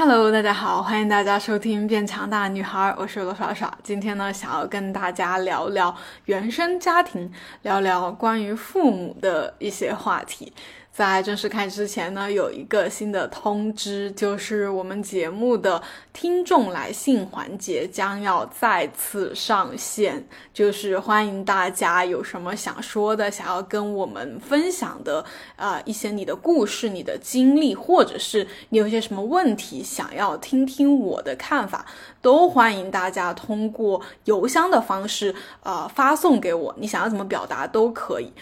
Hello，大家好，欢迎大家收听《变强大女孩》，我是罗耍耍。今天呢，想要跟大家聊聊原生家庭，聊聊关于父母的一些话题。在正式开始之前呢，有一个新的通知，就是我们节目的听众来信环节将要再次上线，就是欢迎大家有什么想说的，想要跟我们分享的，啊，一些你的故事、你的经历，或者是你有些什么问题想要听听我的看法，都欢迎大家通过邮箱的方式，呃，发送给我，你想要怎么表达都可以。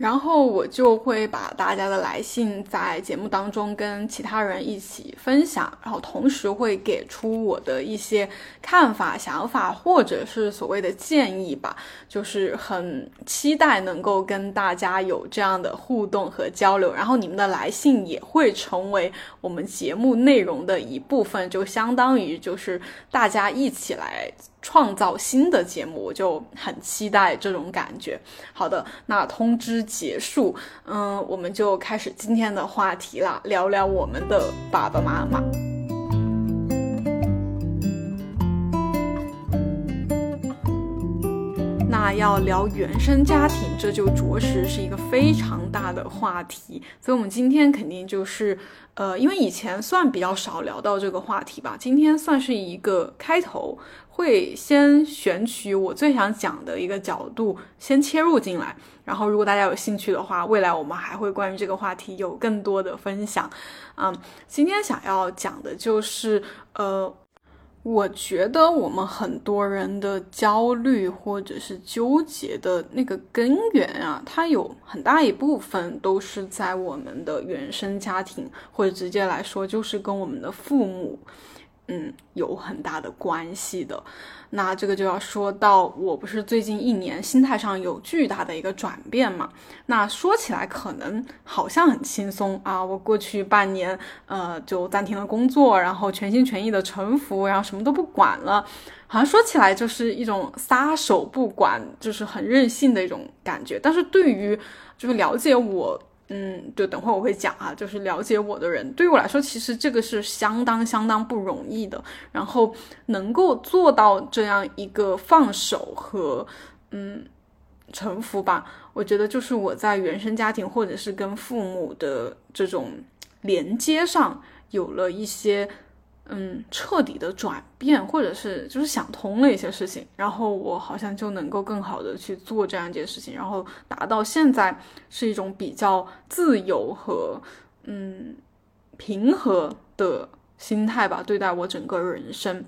然后我就会把大家的来信在节目当中跟其他人一起分享，然后同时会给出我的一些看法、想法，或者是所谓的建议吧。就是很期待能够跟大家有这样的互动和交流，然后你们的来信也会成为我们节目内容的一部分，就相当于就是大家一起来。创造新的节目，我就很期待这种感觉。好的，那通知结束，嗯，我们就开始今天的话题了，聊聊我们的爸爸妈妈。那要聊原生家庭，这就着实是一个非常大的话题。所以，我们今天肯定就是，呃，因为以前算比较少聊到这个话题吧，今天算是一个开头。会先选取我最想讲的一个角度，先切入进来。然后，如果大家有兴趣的话，未来我们还会关于这个话题有更多的分享。嗯，今天想要讲的就是，呃，我觉得我们很多人的焦虑或者是纠结的那个根源啊，它有很大一部分都是在我们的原生家庭，或者直接来说，就是跟我们的父母。嗯，有很大的关系的。那这个就要说到，我不是最近一年心态上有巨大的一个转变嘛？那说起来可能好像很轻松啊，我过去半年，呃，就暂停了工作，然后全心全意的臣服，然后什么都不管了，好像说起来就是一种撒手不管，就是很任性的一种感觉。但是对于就是了解我。嗯，就等会我会讲啊，就是了解我的人，对于我来说，其实这个是相当相当不容易的。然后能够做到这样一个放手和嗯臣服吧，我觉得就是我在原生家庭或者是跟父母的这种连接上有了一些。嗯，彻底的转变，或者是就是想通了一些事情，然后我好像就能够更好的去做这样一件事情，然后达到现在是一种比较自由和嗯平和的心态吧，对待我整个人生。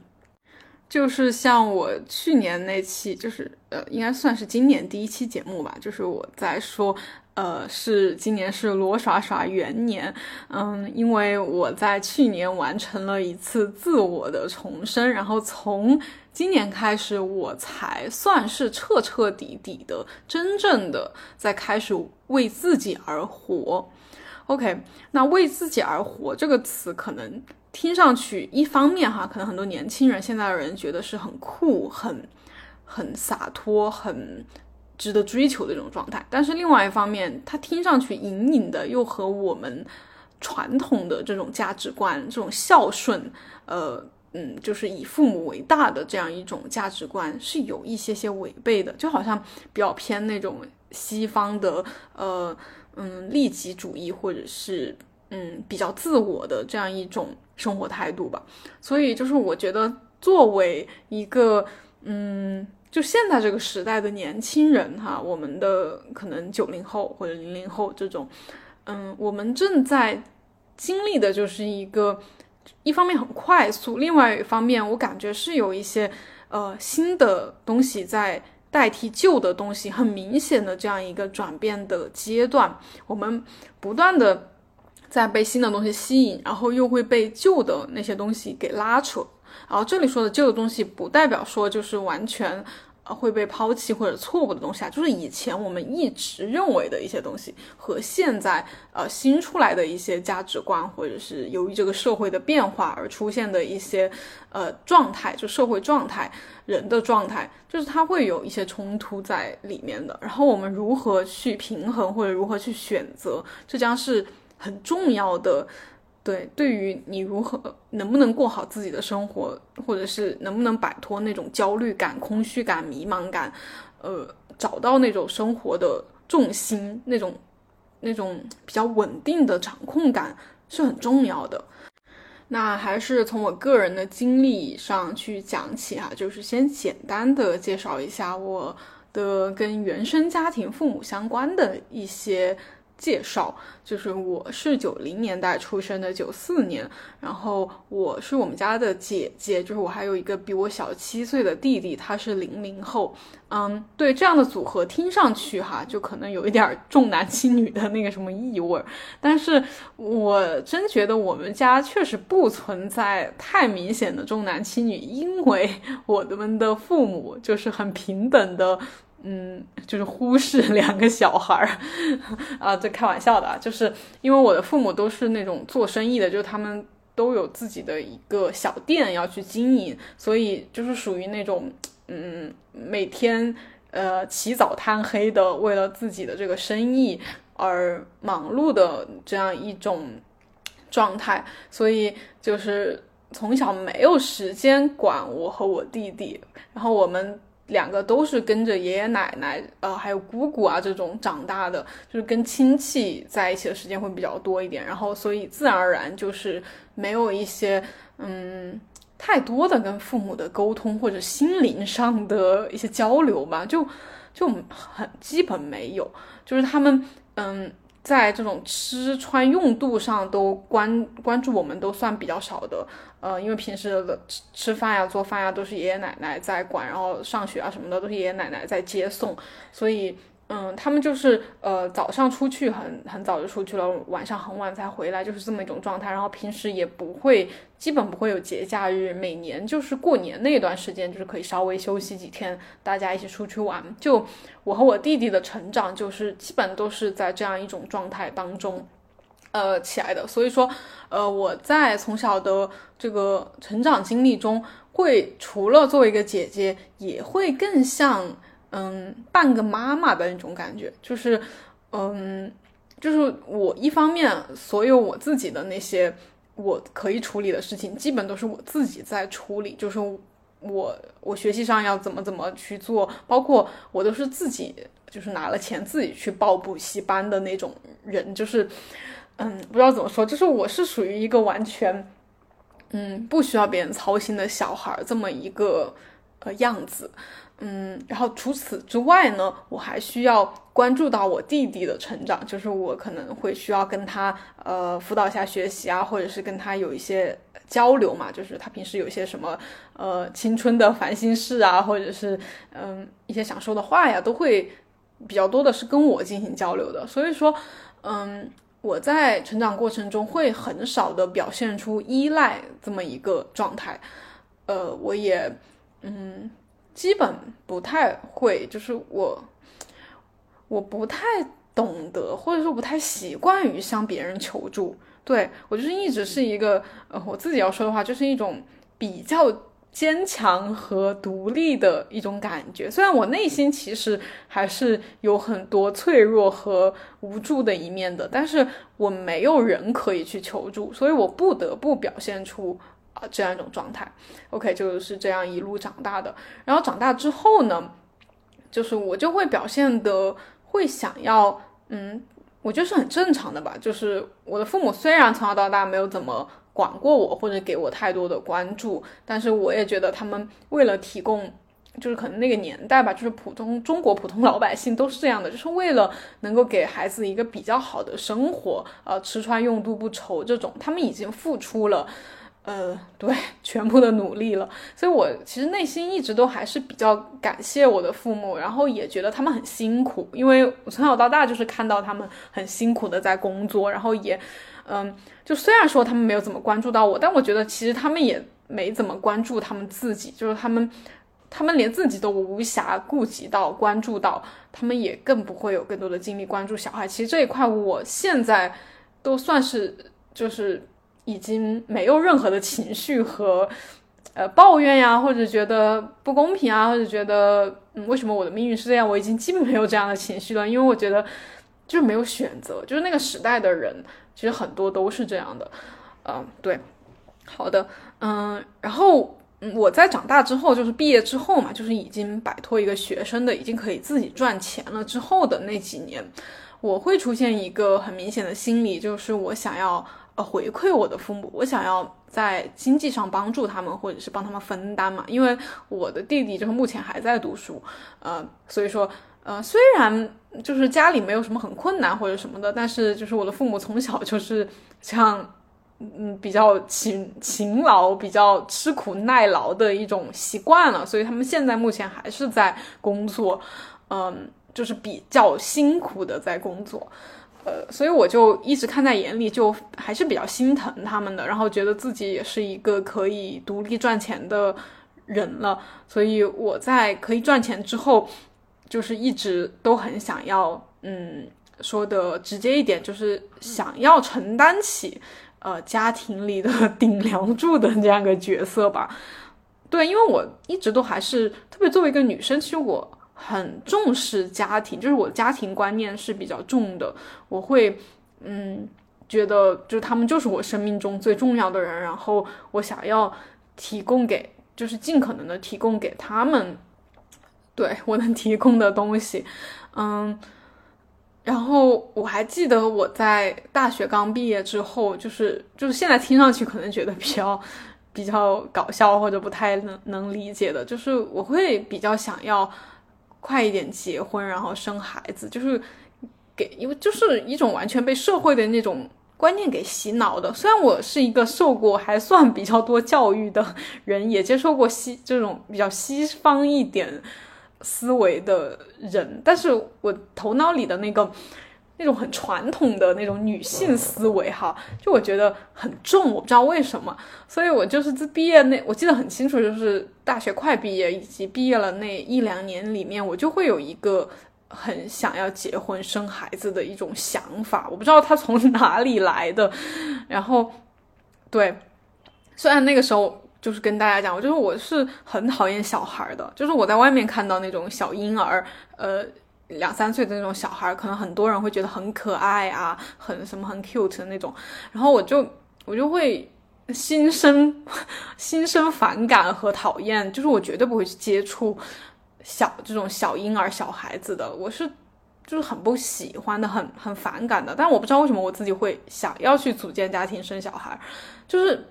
就是像我去年那期，就是呃，应该算是今年第一期节目吧，就是我在说。呃，是今年是罗耍耍元年，嗯，因为我在去年完成了一次自我的重生，然后从今年开始，我才算是彻彻底底的、真正的在开始为自己而活。OK，那为自己而活这个词，可能听上去一方面哈，可能很多年轻人现在的人觉得是很酷、很很洒脱、很。值得追求的这种状态，但是另外一方面，它听上去隐隐的又和我们传统的这种价值观、这种孝顺，呃，嗯，就是以父母为大的这样一种价值观是有一些些违背的，就好像比较偏那种西方的，呃，嗯，利己主义或者是嗯比较自我的这样一种生活态度吧。所以，就是我觉得作为一个，嗯。就现在这个时代的年轻人哈，我们的可能九零后或者零零后这种，嗯，我们正在经历的就是一个，一方面很快速，另外一方面我感觉是有一些呃新的东西在代替旧的东西，很明显的这样一个转变的阶段，我们不断的在被新的东西吸引，然后又会被旧的那些东西给拉扯。然后这里说的旧的东西，不代表说就是完全呃会被抛弃或者错误的东西啊，就是以前我们一直认为的一些东西，和现在呃新出来的一些价值观，或者是由于这个社会的变化而出现的一些呃状态，就社会状态、人的状态，就是它会有一些冲突在里面的。然后我们如何去平衡，或者如何去选择，这将是很重要的。对，对于你如何能不能过好自己的生活，或者是能不能摆脱那种焦虑感、空虚感、迷茫感，呃，找到那种生活的重心，那种那种比较稳定的掌控感是很重要的。那还是从我个人的经历上去讲起哈，就是先简单的介绍一下我的跟原生家庭、父母相关的一些。介绍就是我是九零年代出生的，九四年，然后我是我们家的姐姐，就是我还有一个比我小七岁的弟弟，他是零零后。嗯，对这样的组合听上去哈，就可能有一点重男轻女的那个什么意味儿，但是我真觉得我们家确实不存在太明显的重男轻女，因为我们的父母就是很平等的。嗯，就是忽视两个小孩儿啊，这开玩笑的，就是因为我的父母都是那种做生意的，就是他们都有自己的一个小店要去经营，所以就是属于那种嗯，每天呃起早贪黑的，为了自己的这个生意而忙碌的这样一种状态，所以就是从小没有时间管我和我弟弟，然后我们。两个都是跟着爷爷奶奶，呃，还有姑姑啊这种长大的，就是跟亲戚在一起的时间会比较多一点，然后所以自然而然就是没有一些嗯太多的跟父母的沟通或者心灵上的一些交流吧，就就很基本没有，就是他们嗯。在这种吃穿用度上都关关注我们都算比较少的，呃，因为平时的吃吃饭呀、做饭呀都是爷爷奶奶在管，然后上学啊什么的都是爷爷奶奶在接送，所以。嗯，他们就是呃早上出去很很早就出去了，晚上很晚才回来，就是这么一种状态。然后平时也不会，基本不会有节假日。每年就是过年那段时间，就是可以稍微休息几天，大家一起出去玩。就我和我弟弟的成长，就是基本都是在这样一种状态当中，呃起来的。所以说，呃我在从小的这个成长经历中，会除了作为一个姐姐，也会更像。嗯，半个妈妈的那种感觉，就是，嗯，就是我一方面所有我自己的那些我可以处理的事情，基本都是我自己在处理，就是我我学习上要怎么怎么去做，包括我都是自己就是拿了钱自己去报补习班的那种人，就是，嗯，不知道怎么说，就是我是属于一个完全，嗯，不需要别人操心的小孩这么一个呃样子。嗯，然后除此之外呢，我还需要关注到我弟弟的成长，就是我可能会需要跟他呃辅导一下学习啊，或者是跟他有一些交流嘛，就是他平时有一些什么呃青春的烦心事啊，或者是嗯一些想说的话呀，都会比较多的是跟我进行交流的。所以说，嗯，我在成长过程中会很少的表现出依赖这么一个状态，呃，我也嗯。基本不太会，就是我，我不太懂得，或者说不太习惯于向别人求助。对我就是一直是一个，呃，我自己要说的话，就是一种比较坚强和独立的一种感觉。虽然我内心其实还是有很多脆弱和无助的一面的，但是我没有人可以去求助，所以我不得不表现出。啊，这样一种状态，OK，就是这样一路长大的。然后长大之后呢，就是我就会表现的会想要，嗯，我觉得是很正常的吧。就是我的父母虽然从小到大没有怎么管过我，或者给我太多的关注，但是我也觉得他们为了提供，就是可能那个年代吧，就是普通中国普通老百姓都是这样的，就是为了能够给孩子一个比较好的生活，呃，吃穿用度不愁这种，他们已经付出了。呃，对，全部的努力了，所以我其实内心一直都还是比较感谢我的父母，然后也觉得他们很辛苦，因为我从小到大就是看到他们很辛苦的在工作，然后也，嗯，就虽然说他们没有怎么关注到我，但我觉得其实他们也没怎么关注他们自己，就是他们，他们连自己都无暇顾及到关注到，他们也更不会有更多的精力关注小孩。其实这一块我现在都算是就是。已经没有任何的情绪和，呃，抱怨呀，或者觉得不公平啊，或者觉得嗯，为什么我的命运是这样？我已经基本没有这样的情绪了，因为我觉得就是没有选择，就是那个时代的人其实很多都是这样的，嗯，对，好的，嗯，然后我在长大之后，就是毕业之后嘛，就是已经摆脱一个学生的，已经可以自己赚钱了之后的那几年，我会出现一个很明显的心理，就是我想要回馈我的父母，我想要在经济上帮助他们，或者是帮他们分担嘛，因为我的弟弟就是目前还在读书，呃，所以说。呃，虽然就是家里没有什么很困难或者什么的，但是就是我的父母从小就是像，嗯，比较勤勤劳、比较吃苦耐劳的一种习惯了，所以他们现在目前还是在工作，嗯，就是比较辛苦的在工作，呃，所以我就一直看在眼里，就还是比较心疼他们的，然后觉得自己也是一个可以独立赚钱的人了，所以我在可以赚钱之后。就是一直都很想要，嗯，说的直接一点，就是想要承担起，呃，家庭里的顶梁柱的这样一个角色吧。对，因为我一直都还是特别作为一个女生，其实我很重视家庭，就是我家庭观念是比较重的。我会，嗯，觉得就是他们就是我生命中最重要的人，然后我想要提供给，就是尽可能的提供给他们。对我能提供的东西，嗯，然后我还记得我在大学刚毕业之后，就是就是现在听上去可能觉得比较比较搞笑或者不太能能理解的，就是我会比较想要快一点结婚，然后生孩子，就是给因为就是一种完全被社会的那种观念给洗脑的。虽然我是一个受过还算比较多教育的人，也接受过西这种比较西方一点。思维的人，但是我头脑里的那个那种很传统的那种女性思维哈，就我觉得很重，我不知道为什么，所以我就是自毕业那，我记得很清楚，就是大学快毕业以及毕业了那一两年里面，我就会有一个很想要结婚生孩子的一种想法，我不知道它从哪里来的，然后对，虽然那个时候。就是跟大家讲，我就是我是很讨厌小孩的，就是我在外面看到那种小婴儿，呃，两三岁的那种小孩，可能很多人会觉得很可爱啊，很什么很 cute 的那种，然后我就我就会心生 心生反感和讨厌，就是我绝对不会去接触小这种小婴儿小孩子的，我是就是很不喜欢的，很很反感的，但我不知道为什么我自己会想要去组建家庭生小孩，就是。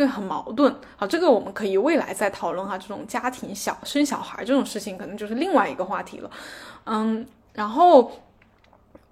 对，很矛盾。好，这个我们可以未来再讨论哈。这种家庭小生小孩这种事情，可能就是另外一个话题了。嗯，然后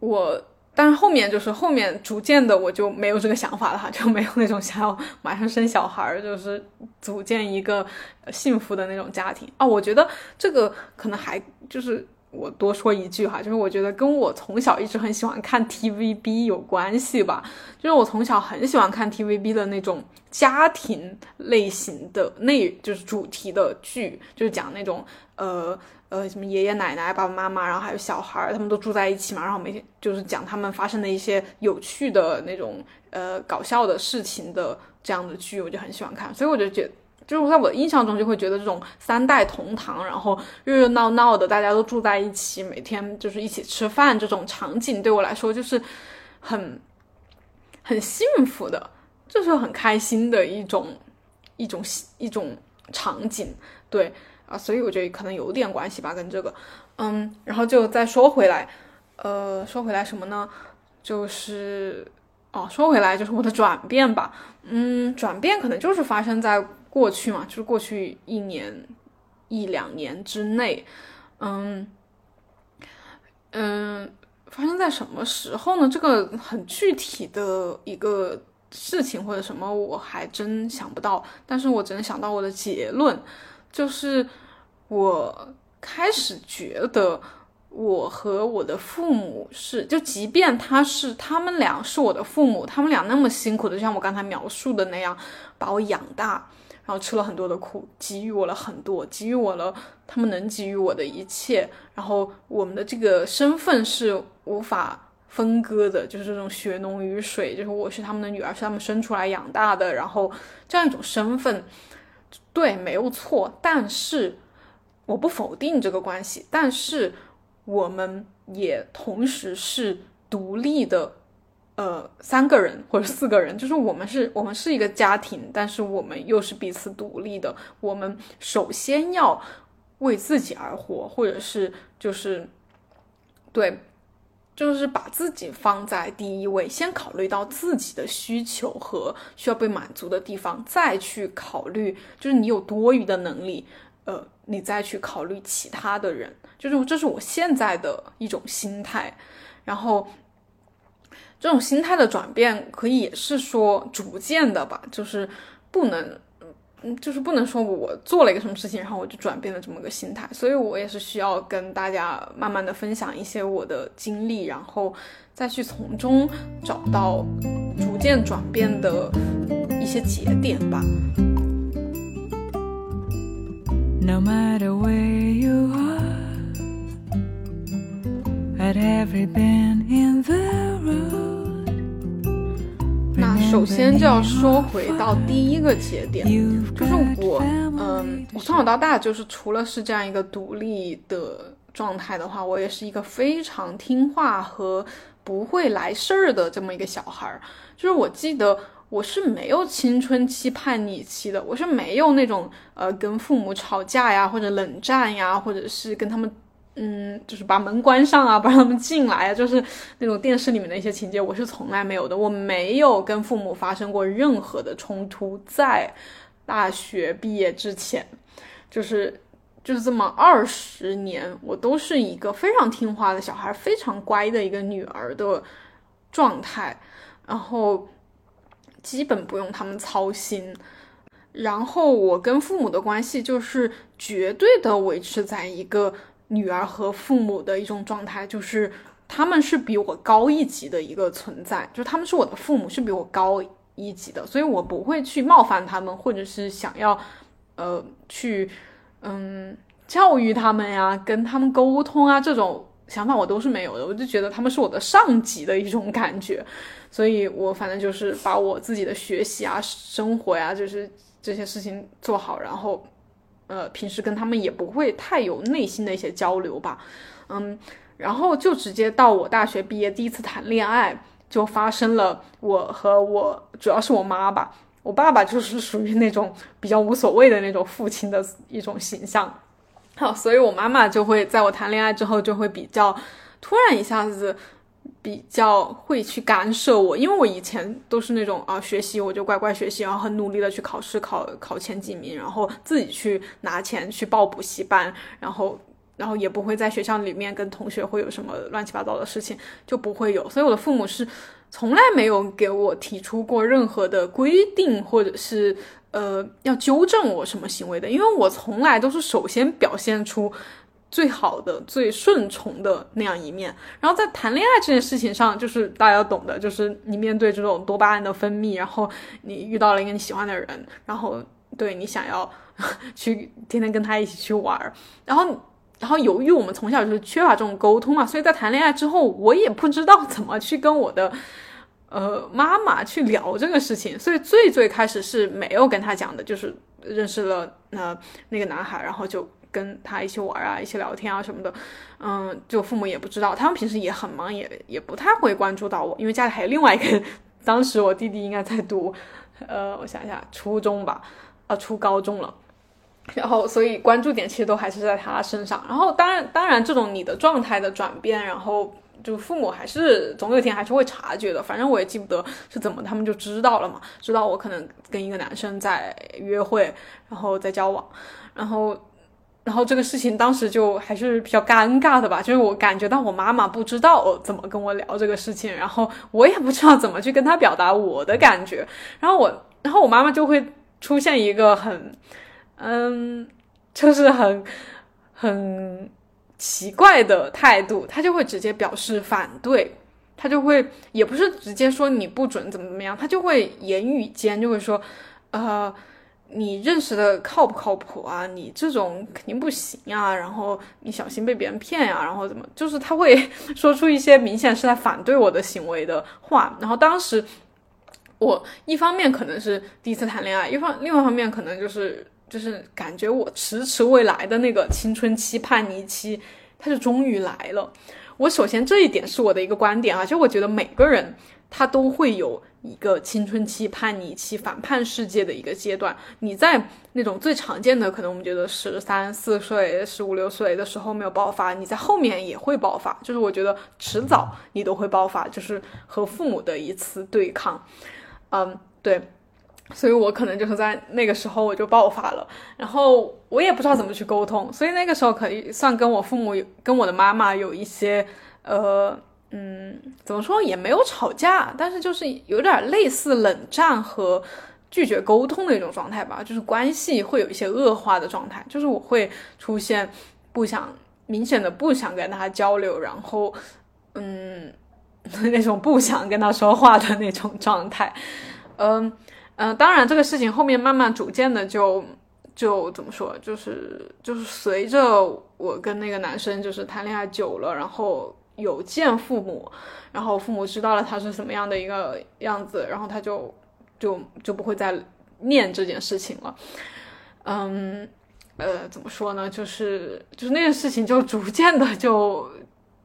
我，但是后面就是后面逐渐的，我就没有这个想法了哈，就没有那种想要马上生小孩，就是组建一个幸福的那种家庭啊。我觉得这个可能还就是。我多说一句哈，就是我觉得跟我从小一直很喜欢看 TVB 有关系吧。就是我从小很喜欢看 TVB 的那种家庭类型的内，就是主题的剧，就是讲那种呃呃什么爷爷奶奶、爸爸妈妈，然后还有小孩，他们都住在一起嘛，然后每天就是讲他们发生的一些有趣的那种呃搞笑的事情的这样的剧，我就很喜欢看，所以我就觉得。就是在我印象中，就会觉得这种三代同堂，然后热热闹闹的，大家都住在一起，每天就是一起吃饭这种场景，对我来说就是很很幸福的，就是很开心的一种一种一种场景，对啊，所以我觉得可能有点关系吧，跟这个，嗯，然后就再说回来，呃，说回来什么呢？就是哦，说回来就是我的转变吧，嗯，转变可能就是发生在。过去嘛，就是过去一年一两年之内，嗯嗯，发生在什么时候呢？这个很具体的一个事情或者什么，我还真想不到。但是我只能想到我的结论，就是我开始觉得我和我的父母是，就即便他是他们俩是我的父母，他们俩那么辛苦的，就像我刚才描述的那样，把我养大。然后吃了很多的苦，给予我了很多，给予我了他们能给予我的一切。然后我们的这个身份是无法分割的，就是这种血浓于水，就是我是他们的女儿，是他们生出来养大的。然后这样一种身份，对，没有错。但是我不否定这个关系，但是我们也同时是独立的呃三个人或者四个人，就是我们是我们是一个家庭，但是我们又是彼此独立的。我们首先要为自己而活，或者是就是对。就是把自己放在第一位，先考虑到自己的需求和需要被满足的地方，再去考虑，就是你有多余的能力，呃，你再去考虑其他的人，就是这是我现在的一种心态。然后，这种心态的转变，可以也是说逐渐的吧，就是不能。嗯，就是不能说我做了一个什么事情，然后我就转变了这么个心态，所以我也是需要跟大家慢慢的分享一些我的经历，然后再去从中找到逐渐转变的一些节点吧。No matter where you are, 那首先就要说回到第一个节点，就是我，嗯，我从小到大就是除了是这样一个独立的状态的话，我也是一个非常听话和不会来事儿的这么一个小孩儿。就是我记得我是没有青春期叛逆期的，我是没有那种呃跟父母吵架呀，或者冷战呀，或者是跟他们。嗯，就是把门关上啊，不让他们进来啊，就是那种电视里面的一些情节，我是从来没有的。我没有跟父母发生过任何的冲突，在大学毕业之前，就是就是这么二十年，我都是一个非常听话的小孩，非常乖的一个女儿的状态，然后基本不用他们操心。然后我跟父母的关系就是绝对的维持在一个。女儿和父母的一种状态，就是他们是比我高一级的一个存在，就他们是我的父母，是比我高一级的，所以我不会去冒犯他们，或者是想要，呃，去，嗯，教育他们呀，跟他们沟通啊，这种想法我都是没有的，我就觉得他们是我的上级的一种感觉，所以我反正就是把我自己的学习啊、生活呀，就是这些事情做好，然后。呃，平时跟他们也不会太有内心的一些交流吧，嗯，然后就直接到我大学毕业第一次谈恋爱，就发生了我和我主要是我妈吧，我爸爸就是属于那种比较无所谓的那种父亲的一种形象，好，所以我妈妈就会在我谈恋爱之后就会比较突然一下子。比较会去干涉我，因为我以前都是那种啊，学习我就乖乖学习，然后很努力的去考试，考考前几名，然后自己去拿钱去报补习班，然后然后也不会在学校里面跟同学会有什么乱七八糟的事情，就不会有。所以我的父母是从来没有给我提出过任何的规定，或者是呃要纠正我什么行为的，因为我从来都是首先表现出。最好的、最顺从的那样一面，然后在谈恋爱这件事情上，就是大家懂的，就是你面对这种多巴胺的分泌，然后你遇到了一个你喜欢的人，然后对你想要去天天跟他一起去玩儿，然后，然后由于我们从小就是缺乏这种沟通嘛，所以在谈恋爱之后，我也不知道怎么去跟我的呃妈妈去聊这个事情，所以最最开始是没有跟他讲的，就是认识了那那个男孩，然后就。跟他一起玩啊，一起聊天啊什么的，嗯，就父母也不知道，他们平时也很忙，也也不太会关注到我，因为家里还有另外一个，当时我弟弟应该在读，呃，我想一下，初中吧，啊，初高中了，然后所以关注点其实都还是在他身上，然后当然当然这种你的状态的转变，然后就父母还是总有一天还是会察觉的，反正我也记不得是怎么，他们就知道了嘛，知道我可能跟一个男生在约会，然后在交往，然后。然后这个事情当时就还是比较尴尬的吧，就是我感觉到我妈妈不知道怎么跟我聊这个事情，然后我也不知道怎么去跟她表达我的感觉，然后我，然后我妈妈就会出现一个很，嗯，就是很很奇怪的态度，她就会直接表示反对，她就会也不是直接说你不准怎么怎么样，她就会言语间就会说，呃。你认识的靠不靠谱啊？你这种肯定不行啊！然后你小心被别人骗呀！然后怎么？就是他会说出一些明显是在反对我的行为的话。然后当时我一方面可能是第一次谈恋爱，一方另外一方面可能就是就是感觉我迟迟未来的那个青春期叛逆期，他就终于来了。我首先这一点是我的一个观点啊，就我觉得每个人他都会有一个青春期、叛逆期、反叛世界的一个阶段。你在那种最常见的，可能我们觉得十三四岁、十五六岁的时候没有爆发，你在后面也会爆发。就是我觉得迟早你都会爆发，就是和父母的一次对抗。嗯，对。所以我可能就是在那个时候我就爆发了，然后我也不知道怎么去沟通，所以那个时候可以算跟我父母、跟我的妈妈有一些，呃，嗯，怎么说也没有吵架，但是就是有点类似冷战和拒绝沟通的一种状态吧，就是关系会有一些恶化的状态，就是我会出现不想明显的不想跟他交流，然后，嗯，那种不想跟他说话的那种状态，嗯。嗯，当然，这个事情后面慢慢逐渐的就就怎么说，就是就是随着我跟那个男生就是谈恋爱久了，然后有见父母，然后父母知道了他是什么样的一个样子，然后他就就就不会再念这件事情了。嗯，呃，怎么说呢？就是就是那件事情就逐渐的就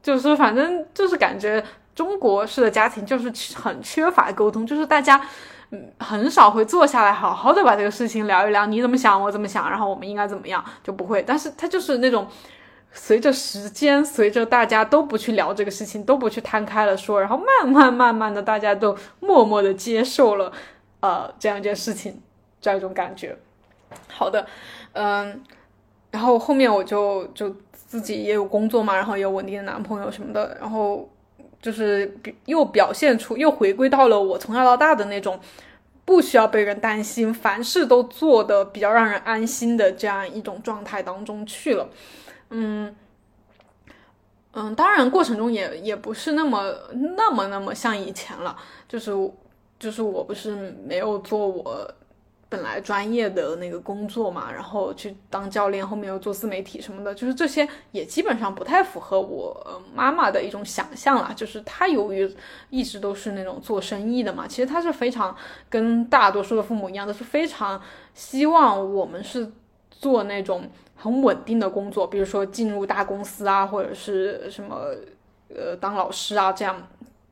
就是反正就是感觉中国式的家庭就是很缺乏沟通，就是大家。很少会坐下来好好的把这个事情聊一聊，你怎么想，我怎么想，然后我们应该怎么样，就不会。但是他就是那种，随着时间，随着大家都不去聊这个事情，都不去摊开了说，然后慢慢慢慢的，大家都默默的接受了，呃，这样一件事情，这样一种感觉。好的，嗯，然后后面我就就自己也有工作嘛，然后也有稳定的男朋友什么的，然后。就是又表现出，又回归到了我从小到大的那种，不需要被人担心，凡事都做的比较让人安心的这样一种状态当中去了。嗯嗯，当然过程中也也不是那么那么那么像以前了，就是就是我不是没有做我。本来专业的那个工作嘛，然后去当教练，后面又做自媒体什么的，就是这些也基本上不太符合我妈妈的一种想象啦。就是她由于一直都是那种做生意的嘛，其实她是非常跟大多数的父母一样，都是非常希望我们是做那种很稳定的工作，比如说进入大公司啊，或者是什么呃当老师啊这样。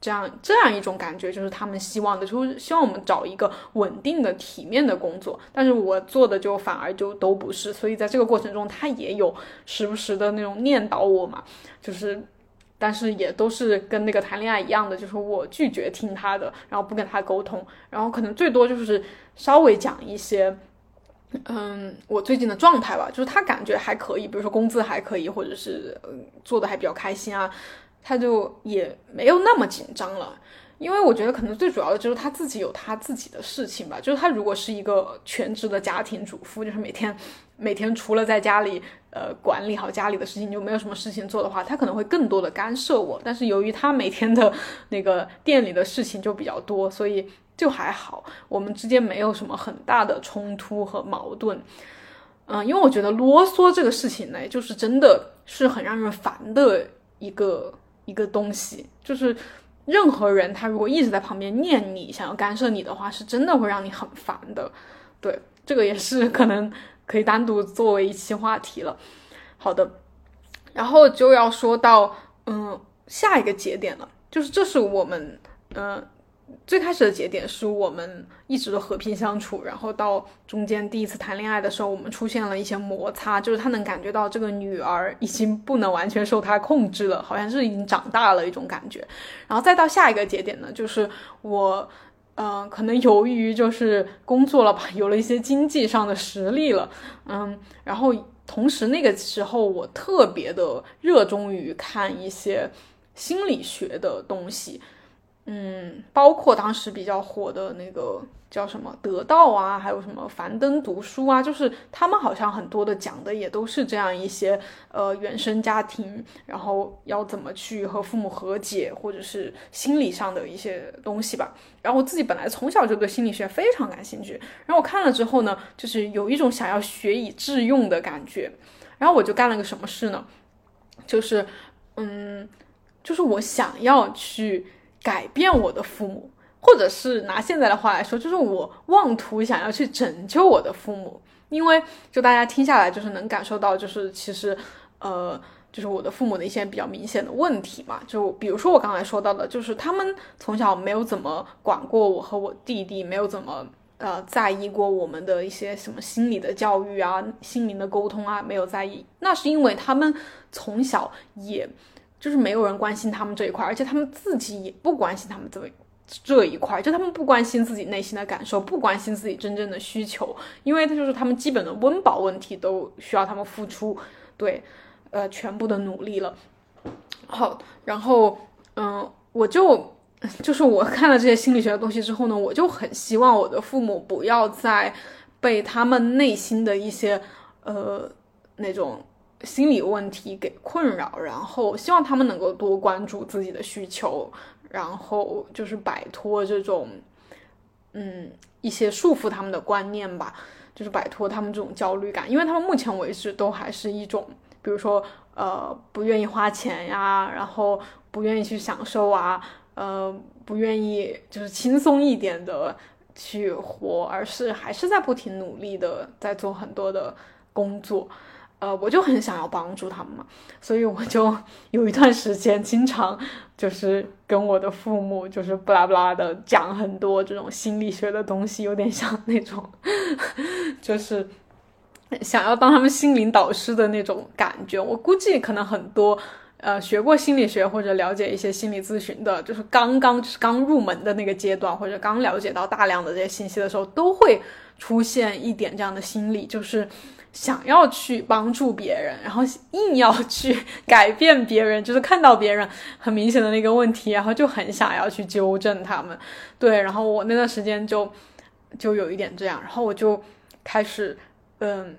这样这样一种感觉，就是他们希望的，就是希望我们找一个稳定的、体面的工作。但是我做的就反而就都不是，所以在这个过程中，他也有时不时的那种念叨我嘛，就是，但是也都是跟那个谈恋爱一样的，就是我拒绝听他的，然后不跟他沟通，然后可能最多就是稍微讲一些，嗯，我最近的状态吧，就是他感觉还可以，比如说工资还可以，或者是嗯做的还比较开心啊。他就也没有那么紧张了，因为我觉得可能最主要的就是他自己有他自己的事情吧。就是他如果是一个全职的家庭主妇，就是每天每天除了在家里呃管理好家里的事情，就没有什么事情做的话，他可能会更多的干涉我。但是由于他每天的那个店里的事情就比较多，所以就还好，我们之间没有什么很大的冲突和矛盾。嗯，因为我觉得啰嗦这个事情呢，就是真的是很让人烦的一个。一个东西，就是任何人他如果一直在旁边念你，想要干涉你的话，是真的会让你很烦的。对，这个也是可能可以单独作为一期话题了。好的，然后就要说到嗯下一个节点了，就是这是我们嗯。最开始的节点是我们一直都和平相处，然后到中间第一次谈恋爱的时候，我们出现了一些摩擦，就是他能感觉到这个女儿已经不能完全受他控制了，好像是已经长大了一种感觉。然后再到下一个节点呢，就是我，嗯，可能由于就是工作了吧，有了一些经济上的实力了，嗯，然后同时那个时候我特别的热衷于看一些心理学的东西。嗯，包括当时比较火的那个叫什么得道啊，还有什么樊登读书啊，就是他们好像很多的讲的也都是这样一些呃原生家庭，然后要怎么去和父母和解，或者是心理上的一些东西吧。然后我自己本来从小就对心理学非常感兴趣，然后我看了之后呢，就是有一种想要学以致用的感觉。然后我就干了个什么事呢？就是嗯，就是我想要去。改变我的父母，或者是拿现在的话来说，就是我妄图想要去拯救我的父母。因为就大家听下来，就是能感受到，就是其实，呃，就是我的父母的一些比较明显的问题嘛，就比如说我刚才说到的，就是他们从小没有怎么管过我和我弟弟，没有怎么呃在意过我们的一些什么心理的教育啊、心灵的沟通啊，没有在意。那是因为他们从小也就是没有人关心他们这一块，而且他们自己也不关心他们这一这一块，就他们不关心自己内心的感受，不关心自己真正的需求，因为这就是他们基本的温饱问题都需要他们付出，对，呃，全部的努力了。好，然后，嗯，我就就是我看了这些心理学的东西之后呢，我就很希望我的父母不要再被他们内心的一些呃那种心理问题给困扰，然后希望他们能够多关注自己的需求。然后就是摆脱这种，嗯，一些束缚他们的观念吧，就是摆脱他们这种焦虑感，因为他们目前为止都还是一种，比如说，呃，不愿意花钱呀，然后不愿意去享受啊，呃，不愿意就是轻松一点的去活，而是还是在不停努力的在做很多的工作。呃，我就很想要帮助他们嘛，所以我就有一段时间经常就是跟我的父母就是不拉不拉的讲很多这种心理学的东西，有点像那种，就是想要当他们心灵导师的那种感觉。我估计可能很多呃学过心理学或者了解一些心理咨询的，就是刚刚就是刚入门的那个阶段，或者刚了解到大量的这些信息的时候，都会出现一点这样的心理，就是。想要去帮助别人，然后硬要去改变别人，就是看到别人很明显的那个问题，然后就很想要去纠正他们。对，然后我那段时间就就有一点这样，然后我就开始，嗯，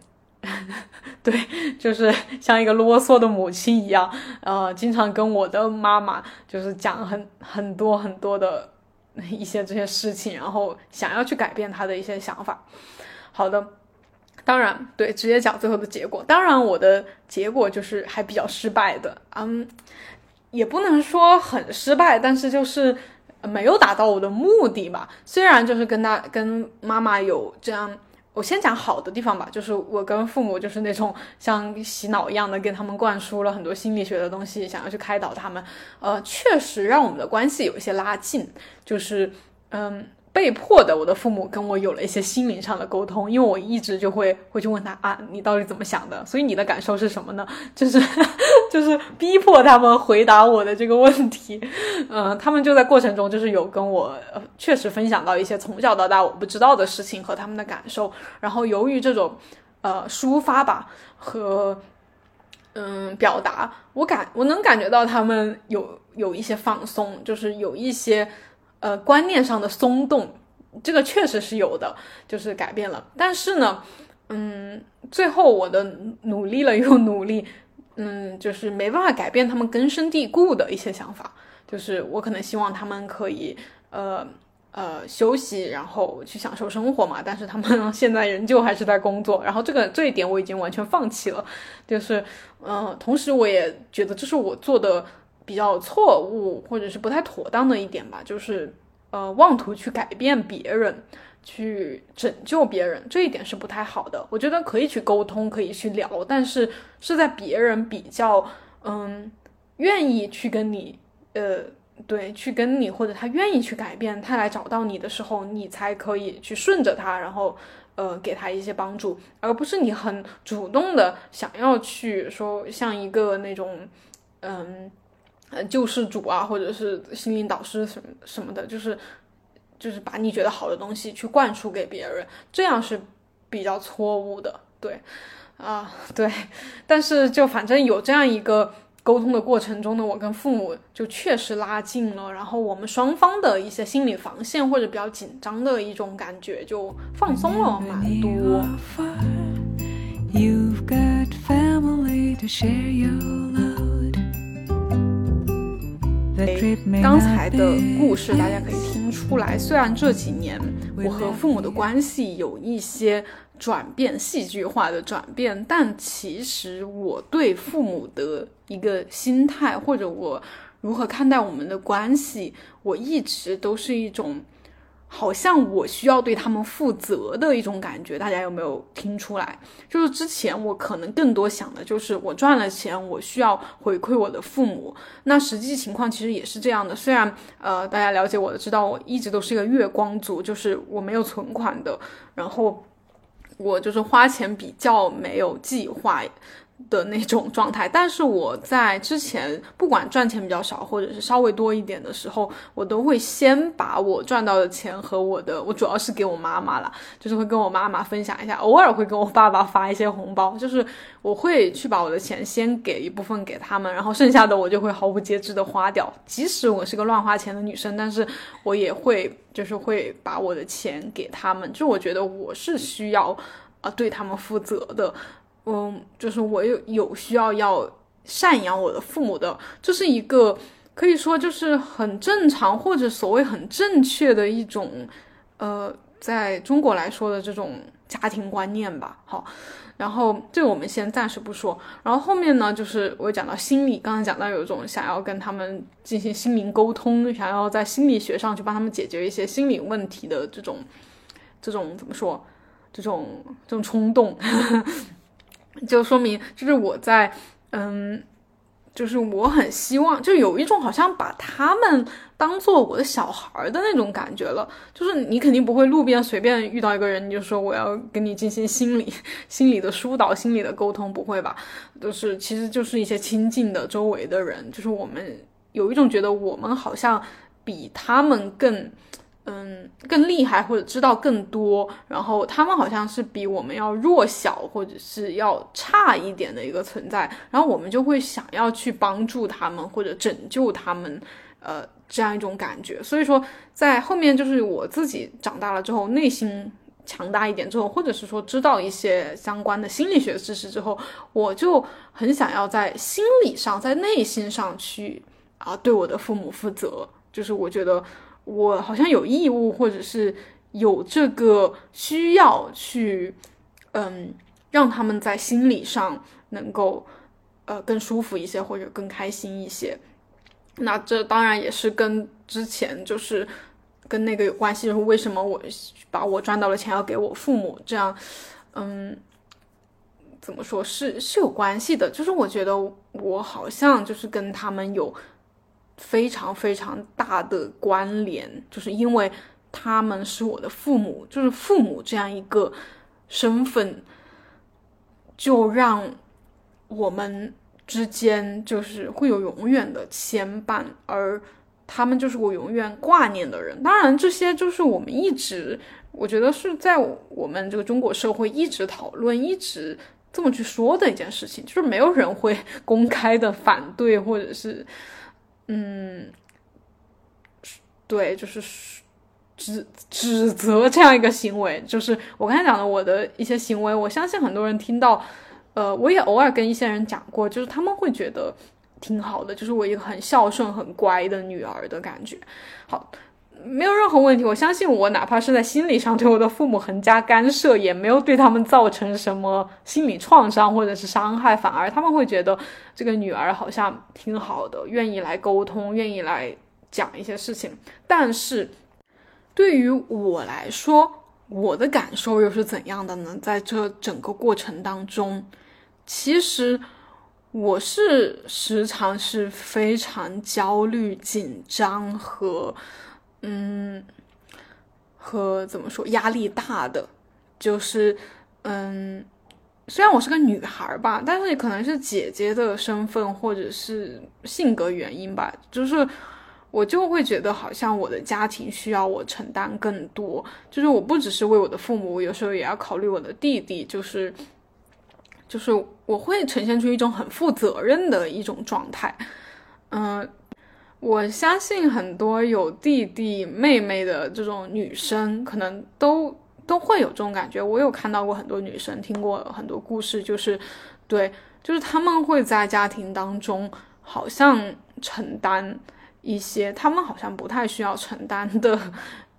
对，就是像一个啰嗦的母亲一样，呃，经常跟我的妈妈就是讲很很多很多的 一些这些事情，然后想要去改变他的一些想法。好的。当然，对，直接讲最后的结果。当然，我的结果就是还比较失败的，嗯，也不能说很失败，但是就是没有达到我的目的吧。虽然就是跟他跟妈妈有这样，我先讲好的地方吧，就是我跟父母就是那种像洗脑一样的，跟他们灌输了很多心理学的东西，想要去开导他们。呃，确实让我们的关系有一些拉近，就是嗯。被迫的，我的父母跟我有了一些心灵上的沟通，因为我一直就会会去问他啊，你到底怎么想的？所以你的感受是什么呢？就是就是逼迫他们回答我的这个问题。嗯，他们就在过程中就是有跟我确实分享到一些从小到大我不知道的事情和他们的感受。然后由于这种呃抒发吧和嗯表达，我感我能感觉到他们有有一些放松，就是有一些。呃，观念上的松动，这个确实是有的，就是改变了。但是呢，嗯，最后我的努力了又努力，嗯，就是没办法改变他们根深蒂固的一些想法。就是我可能希望他们可以，呃呃，休息，然后去享受生活嘛。但是他们 现在仍旧还是在工作，然后这个这一点我已经完全放弃了。就是，嗯，同时我也觉得这是我做的。比较错误或者是不太妥当的一点吧，就是呃妄图去改变别人，去拯救别人，这一点是不太好的。我觉得可以去沟通，可以去聊，但是是在别人比较嗯愿意去跟你呃对去跟你或者他愿意去改变，他来找到你的时候，你才可以去顺着他，然后呃给他一些帮助，而不是你很主动的想要去说像一个那种嗯。呃，救世主啊，或者是心灵导师什么什么的，就是就是把你觉得好的东西去灌输给别人，这样是比较错误的。对，啊，对，但是就反正有这样一个沟通的过程中呢，我跟父母就确实拉近了，然后我们双方的一些心理防线或者比较紧张的一种感觉就放松了蛮多。刚才的故事，大家可以听出来，虽然这几年我和父母的关系有一些转变，戏剧化的转变，但其实我对父母的一个心态，或者我如何看待我们的关系，我一直都是一种好像我需要对他们负责的一种感觉，大家有没有听出来？就是之前我可能更多想的就是我赚了钱，我需要回馈我的父母。那实际情况其实也是这样的。虽然呃，大家了解我的知道，我一直都是一个月光族，就是我没有存款的，然后我就是花钱比较没有计划。的那种状态，但是我在之前不管赚钱比较少，或者是稍微多一点的时候，我都会先把我赚到的钱和我的，我主要是给我妈妈了，就是会跟我妈妈分享一下，偶尔会跟我爸爸发一些红包，就是我会去把我的钱先给一部分给他们，然后剩下的我就会毫无节制的花掉。即使我是个乱花钱的女生，但是我也会就是会把我的钱给他们，就我觉得我是需要啊对他们负责的。嗯，就是我有有需要要赡养我的父母的，这是一个可以说就是很正常或者所谓很正确的一种，呃，在中国来说的这种家庭观念吧。好，然后这我们先暂时不说。然后后面呢，就是我讲到心理，刚才讲到有一种想要跟他们进行心灵沟通，想要在心理学上去帮他们解决一些心理问题的这种，这种怎么说？这种这种冲动。就说明，就是我在，嗯，就是我很希望，就有一种好像把他们当做我的小孩的那种感觉了。就是你肯定不会路边随便遇到一个人，你就说我要跟你进行心理、心理的疏导、心理的沟通，不会吧？都是，其实就是一些亲近的周围的人，就是我们有一种觉得我们好像比他们更。嗯，更厉害或者知道更多，然后他们好像是比我们要弱小或者是要差一点的一个存在，然后我们就会想要去帮助他们或者拯救他们，呃，这样一种感觉。所以说，在后面就是我自己长大了之后，内心强大一点之后，或者是说知道一些相关的心理学知识之后，我就很想要在心理上，在内心上去啊，对我的父母负责，就是我觉得。我好像有义务，或者是有这个需要去，嗯，让他们在心理上能够，呃，更舒服一些，或者更开心一些。那这当然也是跟之前就是跟那个有关系，就是为什么我把我赚到的钱要给我父母，这样，嗯，怎么说是是有关系的。就是我觉得我好像就是跟他们有。非常非常大的关联，就是因为他们是我的父母，就是父母这样一个身份，就让我们之间就是会有永远的牵绊，而他们就是我永远挂念的人。当然，这些就是我们一直，我觉得是在我们这个中国社会一直讨论、一直这么去说的一件事情，就是没有人会公开的反对，或者是。嗯，对，就是指指责这样一个行为，就是我刚才讲的我的一些行为，我相信很多人听到，呃，我也偶尔跟一些人讲过，就是他们会觉得挺好的，就是我一个很孝顺、很乖的女儿的感觉，好。没有任何问题，我相信我哪怕是在心理上对我的父母横加干涉，也没有对他们造成什么心理创伤或者是伤害，反而他们会觉得这个女儿好像挺好的，愿意来沟通，愿意来讲一些事情。但是对于我来说，我的感受又是怎样的呢？在这整个过程当中，其实我是时常是非常焦虑、紧张和。嗯，和怎么说压力大的，就是嗯，虽然我是个女孩吧，但是可能是姐姐的身份或者是性格原因吧，就是我就会觉得好像我的家庭需要我承担更多，就是我不只是为我的父母，有时候也要考虑我的弟弟，就是就是我会呈现出一种很负责任的一种状态，嗯。我相信很多有弟弟妹妹的这种女生，可能都都会有这种感觉。我有看到过很多女生，听过很多故事，就是对，就是他们会在家庭当中好像承担一些他们好像不太需要承担的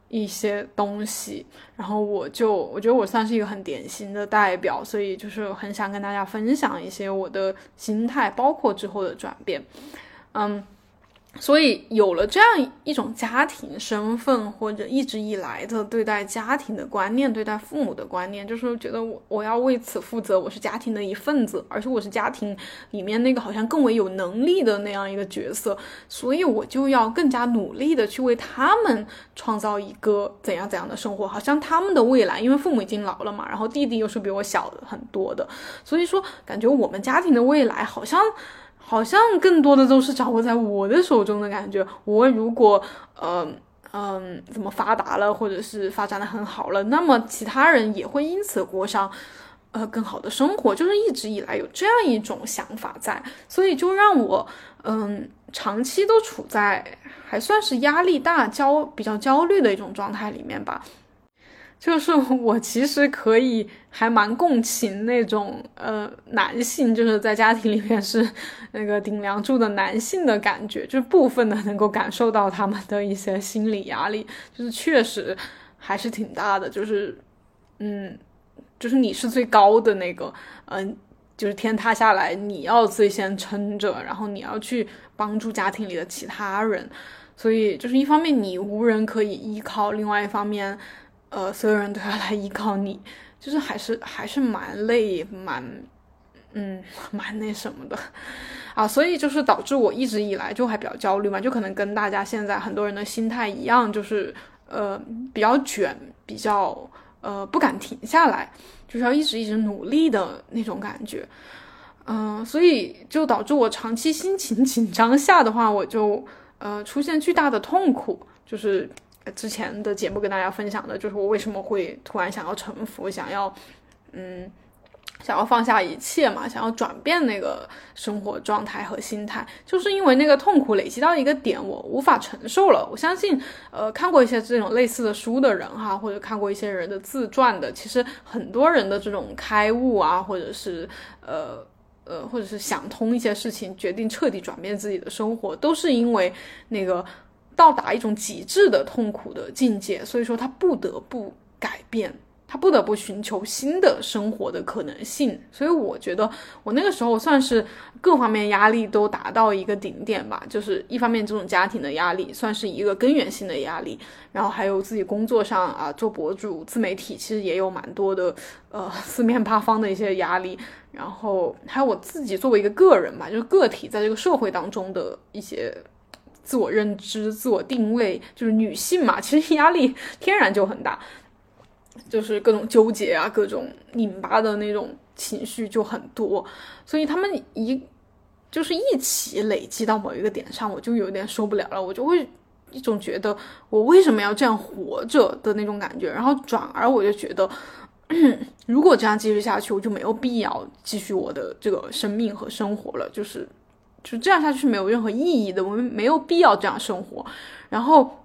一些东西。然后我就我觉得我算是一个很典型的代表，所以就是很想跟大家分享一些我的心态，包括之后的转变。嗯。所以有了这样一种家庭身份，或者一直以来的对待家庭的观念，对待父母的观念，就是觉得我我要为此负责，我是家庭的一份子，而且我是家庭里面那个好像更为有能力的那样一个角色，所以我就要更加努力的去为他们创造一个怎样怎样的生活，好像他们的未来，因为父母已经老了嘛，然后弟弟又是比我小很多的，所以说感觉我们家庭的未来好像。好像更多的都是掌握在我的手中的感觉。我如果，嗯嗯，怎么发达了，或者是发展的很好了，那么其他人也会因此过上，呃，更好的生活。就是一直以来有这样一种想法在，所以就让我，嗯，长期都处在还算是压力大、焦比较焦虑的一种状态里面吧。就是我其实可以还蛮共情那种呃男性，就是在家庭里面是那个顶梁柱的男性的感觉，就是部分的能够感受到他们的一些心理压力，就是确实还是挺大的。就是嗯，就是你是最高的那个，嗯，就是天塌下来你要最先撑着，然后你要去帮助家庭里的其他人，所以就是一方面你无人可以依靠，另外一方面。呃，所有人都要来依靠你，就是还是还是蛮累，蛮，嗯，蛮那什么的，啊，所以就是导致我一直以来就还比较焦虑嘛，就可能跟大家现在很多人的心态一样，就是呃比较卷，比较呃不敢停下来，就是要一直一直努力的那种感觉，嗯，所以就导致我长期心情 紧张下的话，我就呃出现巨大的痛苦，就是。之前的节目跟大家分享的就是我为什么会突然想要臣服，想要，嗯，想要放下一切嘛，想要转变那个生活状态和心态，就是因为那个痛苦累积到一个点，我无法承受了。我相信，呃，看过一些这种类似的书的人哈，或者看过一些人的自传的，其实很多人的这种开悟啊，或者是呃呃，或者是想通一些事情，决定彻底转变自己的生活，都是因为那个。到达一种极致的痛苦的境界，所以说他不得不改变，他不得不寻求新的生活的可能性。所以我觉得我那个时候算是各方面压力都达到一个顶点吧，就是一方面这种家庭的压力算是一个根源性的压力，然后还有自己工作上啊做博主自媒体，其实也有蛮多的呃四面八方的一些压力，然后还有我自己作为一个个人吧，就是个体在这个社会当中的一些。自我认知、自我定位，就是女性嘛，其实压力天然就很大，就是各种纠结啊，各种拧巴的那种情绪就很多，所以他们一就是一起累积到某一个点上，我就有点受不了了，我就会一种觉得我为什么要这样活着的那种感觉，然后转而我就觉得，如果这样继续下去，我就没有必要继续我的这个生命和生活了，就是。就这样下去是没有任何意义的，我们没有必要这样生活。然后，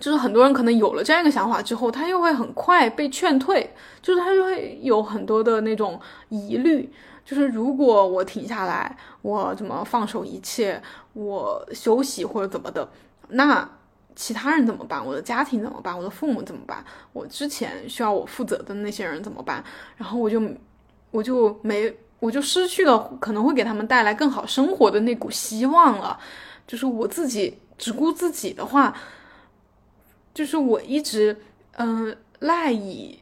就是很多人可能有了这样一个想法之后，他又会很快被劝退，就是他就会有很多的那种疑虑，就是如果我停下来，我怎么放手一切，我休息或者怎么的，那其他人怎么办？我的家庭怎么办？我的父母怎么办？我之前需要我负责的那些人怎么办？然后我就我就没。我就失去了可能会给他们带来更好生活的那股希望了。就是我自己只顾自己的话，就是我一直嗯赖以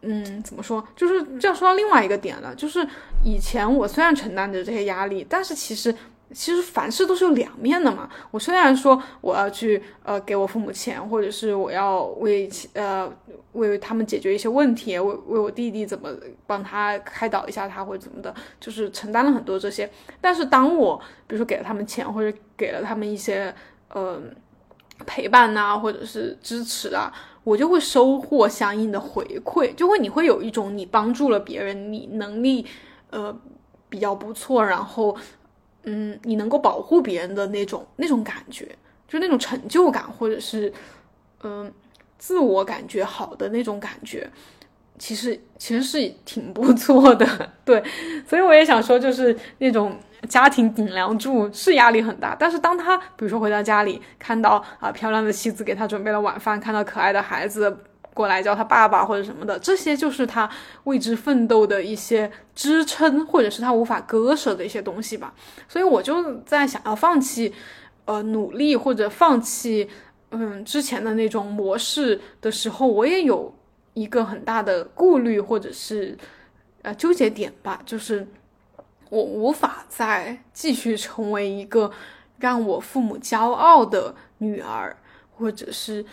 嗯怎么说？就是这样说到另外一个点了，就是以前我虽然承担着这些压力，但是其实。其实凡事都是有两面的嘛。我虽然说我要去呃给我父母钱，或者是我要为呃为他们解决一些问题，为为我弟弟怎么帮他开导一下他或者怎么的，就是承担了很多这些。但是当我比如说给了他们钱，或者给了他们一些呃陪伴呐，或者是支持啊，我就会收获相应的回馈，就会你会有一种你帮助了别人，你能力呃比较不错，然后。嗯，你能够保护别人的那种那种感觉，就那种成就感，或者是嗯，自我感觉好的那种感觉，其实其实是挺不错的。对，所以我也想说，就是那种家庭顶梁柱是压力很大，但是当他比如说回到家里，看到啊漂亮的妻子给他准备了晚饭，看到可爱的孩子。过来叫他爸爸或者什么的，这些就是他为之奋斗的一些支撑，或者是他无法割舍的一些东西吧。所以我就在想要放弃，呃努力或者放弃，嗯之前的那种模式的时候，我也有一个很大的顾虑或者是呃纠结点吧，就是我无法再继续成为一个让我父母骄傲的女儿，或者是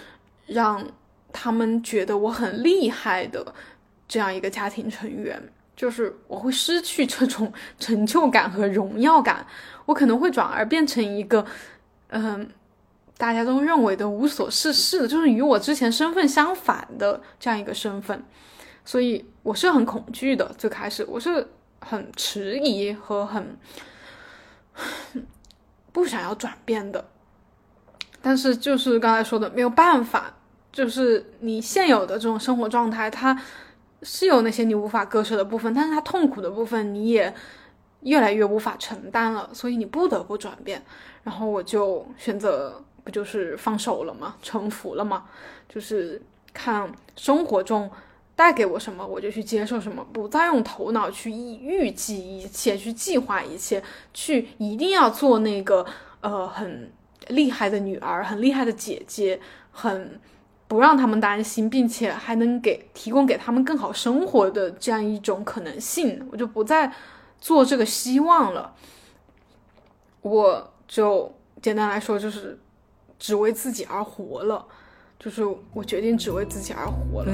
让他们觉得我很厉害的这样一个家庭成员。就是我会失去这种 成就感和荣耀感，我可能会转而变成一个，嗯，大家都认为的无所事事的，就是与我之前身份相反的这样一个身份，所以我是很恐惧的。最开始我是很迟疑和很 不想要转变的，但是就是刚才说的没有办法，就是你现有的这种生活状态，它。是有那些你无法割舍的部分，但是它痛苦的部分你也越来越无法承担了，所以你不得不转变。然后我就选择不就是放手了吗？臣服了吗？就是看生活中带给我什么，我就去接受什么，不再用头脑去预计一切，去计划一切，去一定要做那个呃很厉害的女儿，很厉害的姐姐，很。不让他们担心，并且还能给提供给他们更好生活的这样一种可能性，我就不再做这个希望了。我就简单来说，就是只为自己而活了，就是我决定只为自己而活了。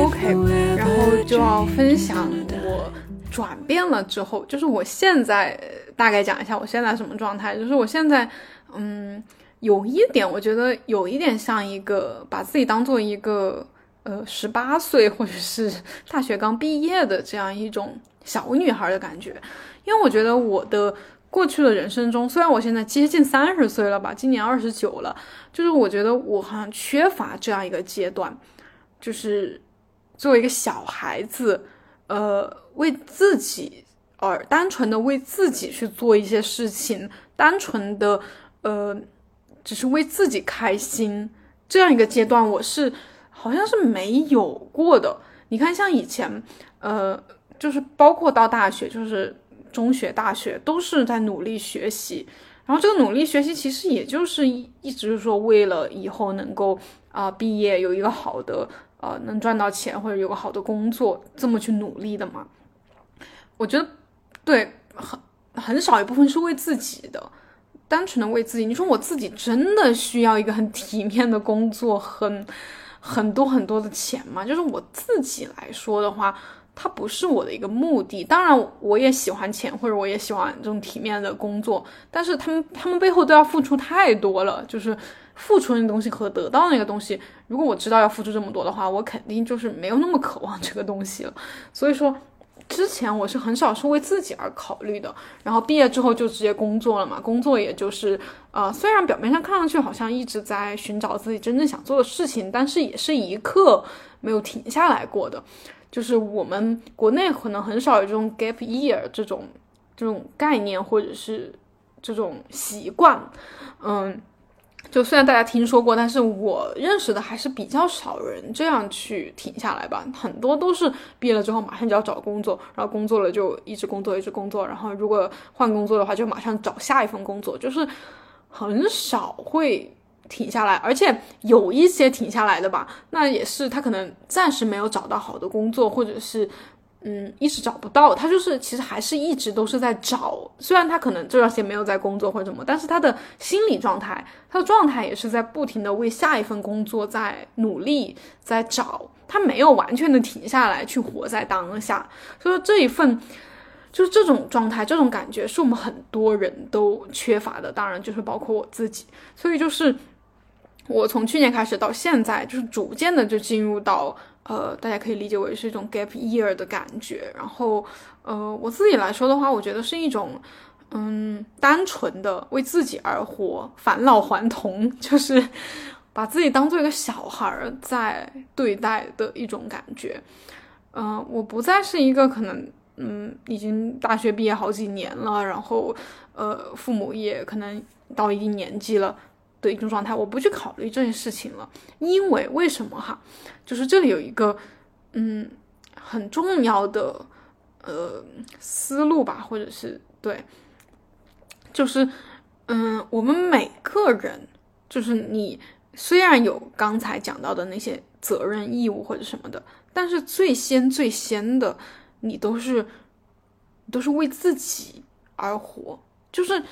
OK，然后就要分享我。转变了之后，就是我现在大概讲一下我现在什么状态。就是我现在，嗯，有一点，我觉得有一点像一个把自己当做一个呃十八岁或者是大学刚毕业的这样一种小女孩的感觉。因为我觉得我的过去的人生中，虽然我现在接近三十岁了吧，今年二十九了，就是我觉得我好像缺乏这样一个阶段，就是作为一个小孩子。呃，为自己而单纯的为自己去做一些事情，单纯的呃，只是为自己开心这样一个阶段，我是好像是没有过的。你看，像以前，呃，就是包括到大学，就是中学、大学，都是在努力学习。然后这个努力学习，其实也就是一一直是说为了以后能够啊毕业有一个好的。呃，能赚到钱或者有个好的工作，这么去努力的吗？我觉得，对，很很少一部分是为自己的，单纯的为自己。你说我自己真的需要一个很体面的工作，很很多很多的钱吗？就是我自己来说的话，它不是我的一个目的。当然，我也喜欢钱，或者我也喜欢这种体面的工作，但是他们他们背后都要付出太多了，就是。付出那东西和得到那个东西，如果我知道要付出这么多的话，我肯定就是没有那么渴望这个东西了。所以说，之前我是很少是为自己而考虑的。然后毕业之后就直接工作了嘛，工作也就是呃，虽然表面上看上去好像一直在寻找自己真正想做的事情，但是也是一刻没有停下来过的。就是我们国内可能很少有这种 gap year 这种这种概念或者是这种习惯，嗯。就虽然大家听说过，但是我认识的还是比较少人这样去停下来吧。很多都是毕业了之后马上就要找工作，然后工作了就一直工作一直工作，然后如果换工作的话就马上找下一份工作，就是很少会停下来。而且有一些停下来的吧，那也是他可能暂时没有找到好的工作，或者是。嗯，一直找不到他，就是其实还是一直都是在找。虽然他可能这段时间没有在工作或者什么，但是他的心理状态，他的状态也是在不停的为下一份工作在努力，在找。他没有完全的停下来去活在当下。所以说这一份就是这种状态，这种感觉是我们很多人都缺乏的。当然就是包括我自己。所以就是我从去年开始到现在，就是逐渐的就进入到。呃，大家可以理解为是一种 gap year 的感觉。然后，呃，我自己来说的话，我觉得是一种，嗯，单纯的为自己而活，返老还童，就是 把自己当做一个小孩儿在对待的一种感觉。嗯，我不再是一个可能，嗯，已经大学毕业好几年了，然后，呃，父母也可能到一定年纪了。的一种状态，我不去考虑这件事情了，因为为什么哈？就是这里有一个嗯很重要的呃思路吧，或者是对，就是嗯我们每个人，就是你虽然有刚才讲到的那些责任义务或者什么的，但是最先最先的，你都是都是为自己而活，就是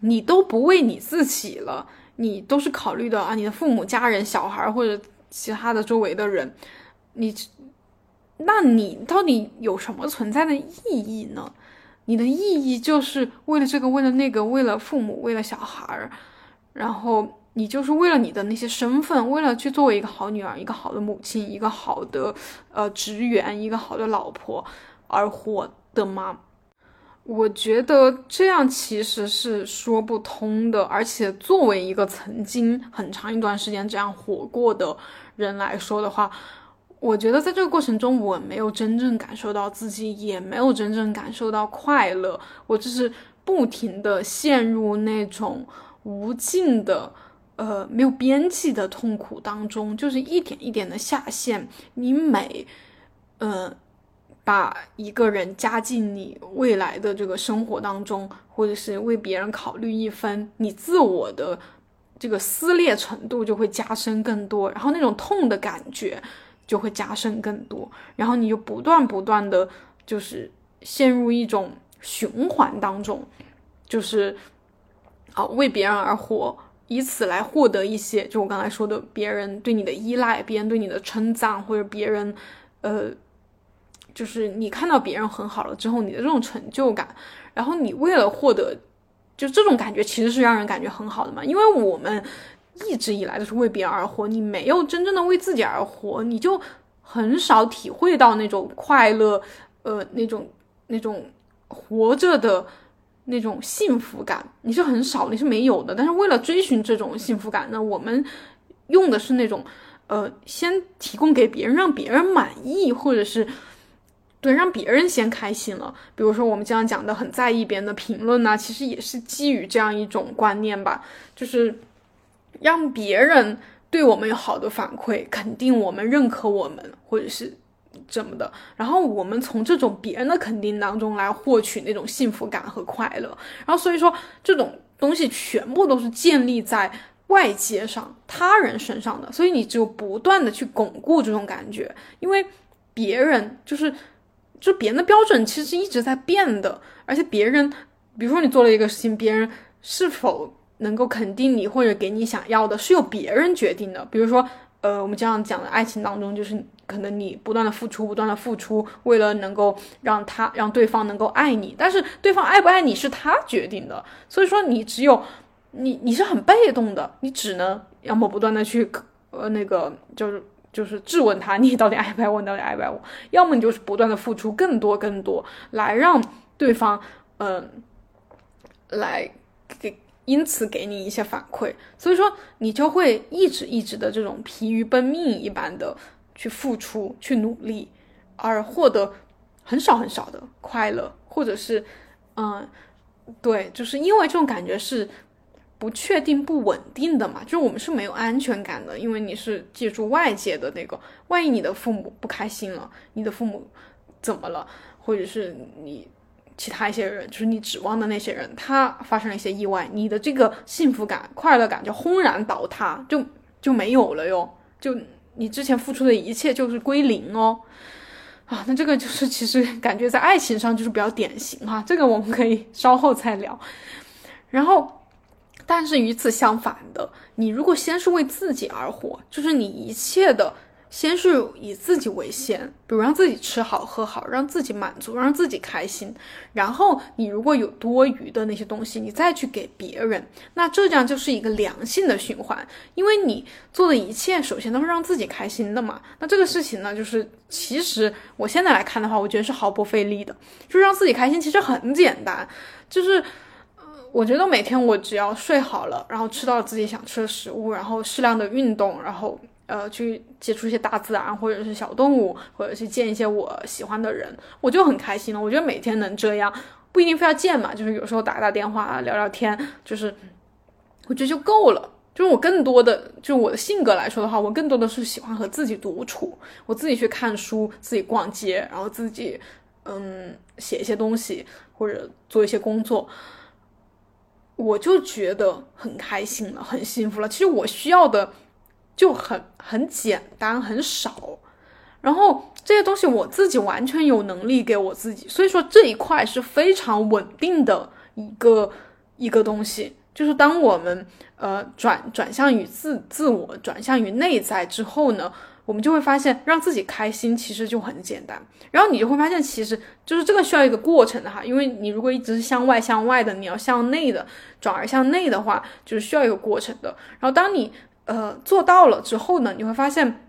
你都不为你自己了。你都是考虑的啊，你的父母、家人、小孩或者其他的周围的人，你，那你到底有什么存在的意义呢？你的意义就是为了这个，为了那个，为了父母，为了小孩儿，然后你就是为了你的那些身份，为了去作为一个好女儿、一个好的母亲、一个好的呃职员、一个好的老婆而活的吗？我觉得这样其实是说不通的，而且作为一个曾经很长一段时间这样火过的人来说的话，我觉得在这个过程中，我没有真正感受到自己，也没有真正感受到快乐，我就是不停的陷入那种无尽的、呃没有边际的痛苦当中，就是一点一点的下陷。你每，呃。把一个人加进你未来的这个生活当中，或者是为别人考虑一分，你自我的这个撕裂程度就会加深更多，然后那种痛的感觉就会加深更多，然后你就不断不断的就是陷入一种循环当中，就是啊为别人而活，以此来获得一些，就我刚才说的，别人对你的依赖，别人对你的称赞，或者别人呃。就是你看到别人很好了之后，你的这种成就感，然后你为了获得，就这种感觉其实是让人感觉很好的嘛。因为我们一直以来都是为别人而活，你没有真正的为自己而活，你就很少体会到那种快乐，呃，那种那种活着的那种幸福感，你是很少，你是没有的。但是为了追寻这种幸福感呢，我们用的是那种，呃，先提供给别人，让别人满意，或者是。对，让别人先开心了。比如说，我们经常讲的很在意别人的评论呢，其实也是基于这样一种观念吧，就是让别人对我们有好的反馈，肯定我们、认可我们，或者是怎么的。然后我们从这种别人的肯定当中来获取那种幸福感和快乐。然后所以说，这种东西全部都是建立在外界上、他人身上的。所以你只有不断的去巩固这种感觉，因为别人就是。就别人的标准其实是一直在变的，而且别人，比如说你做了一个事情，别人是否能够肯定你或者给你想要的，是由别人决定的。比如说，呃，我们经常讲的爱情当中，就是可能你不断的付出，不断的付出，为了能够让他让对方能够爱你，但是对方爱不爱你是他决定的，所以说你只有你你是很被动的，你只能要么不断的去呃那个就是。就是质问他，你到底爱不爱我？你到底爱不爱我？要么你就是不断的付出更多更多，来让对方，嗯，来给，因此给你一些反馈。所以说，你就会一直一直的这种疲于奔命一般的去付出、去努力，而获得很少很少的快乐，或者是，嗯，对，就是因为这种感觉是。不确定、不稳定的嘛，就是我们是没有安全感的，因为你是借助外界的那个，万一你的父母不开心了，你的父母怎么了，或者是你其他一些人，就是你指望的那些人，他发生了一些意外，你的这个幸福感、快乐感就轰然倒塌，就就没有了哟，就你之前付出的一切就是归零哦，啊，那这个就是其实感觉在爱情上就是比较典型哈，这个我们可以稍后再聊，然后。但是与此相反的，你如果先是为自己而活，就是你一切的先是以自己为先，比如让自己吃好喝好，让自己满足，让自己开心。然后你如果有多余的那些东西，你再去给别人，那这样就是一个良性的循环。因为你做的一切，首先都是让自己开心的嘛。那这个事情呢，就是其实我现在来看的话，我觉得是毫不费力的，就是让自己开心，其实很简单，就是。我觉得每天我只要睡好了，然后吃到自己想吃的食物，然后适量的运动，然后呃去接触一些大自然或者是小动物，或者是见一些我喜欢的人，我就很开心了。我觉得每天能这样，不一定非要见嘛，就是有时候打打电话聊聊天，就是我觉得就够了。就是我更多的，就我的性格来说的话，我更多的是喜欢和自己独处，我自己去看书，自己逛街，然后自己嗯写一些东西或者做一些工作，我就觉得很开心了，很幸福了。其实我需要的就很很简单，很少。然后这些东西我自己完全有能力给我自己，所以说这一块是非常稳定的一个一个东西。就是当我们呃转转向于自自我，转向于内在之后呢，我们就会发现让自己开心其实就很简单。然后你就会发现，其实就是这个需要一个过程的哈，因为你如果一直是向外向外的，你要向内的转而向内的话，就是需要一个过程的。然后当你呃做到了之后呢，你会发现。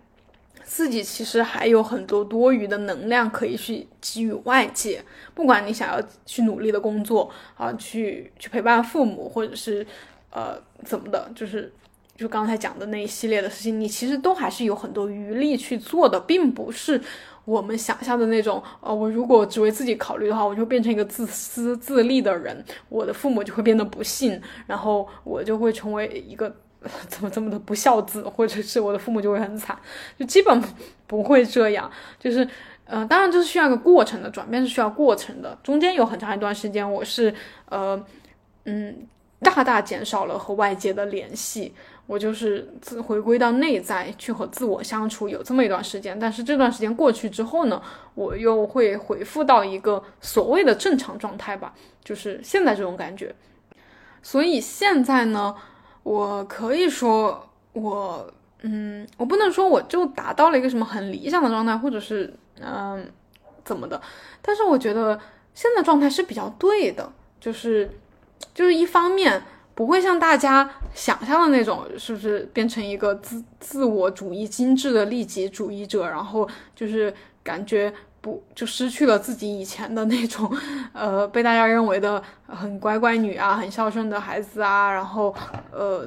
自己其实还有很多多余的能量可以去给予外界，不管你想要去努力的工作啊，去去陪伴父母，或者是呃怎么的，就是就刚才讲的那一系列的事情，你其实都还是有很多余力去做的，并不是我们想象的那种。呃，我如果只为自己考虑的话，我就变成一个自私自利的人，我的父母就会变得不幸，然后我就会成为一个。怎么这么的不孝子，或者是我的父母就会很惨，就基本不会这样。就是，呃，当然就是需要一个过程的，转变是需要过程的。中间有很长一段时间，我是，呃，嗯，大大减少了和外界的联系，我就是自回归到内在去和自我相处，有这么一段时间。但是这段时间过去之后呢，我又会回复到一个所谓的正常状态吧，就是现在这种感觉。所以现在呢。我可以说，我嗯，我不能说我就达到了一个什么很理想的状态，或者是嗯怎么的，但是我觉得现在状态是比较对的，就是就是一方面不会像大家想象的那种，是不是变成一个自自我主义精致的利己主义者，然后就是感觉。不就失去了自己以前的那种，呃，被大家认为的很乖乖女啊，很孝顺的孩子啊，然后呃，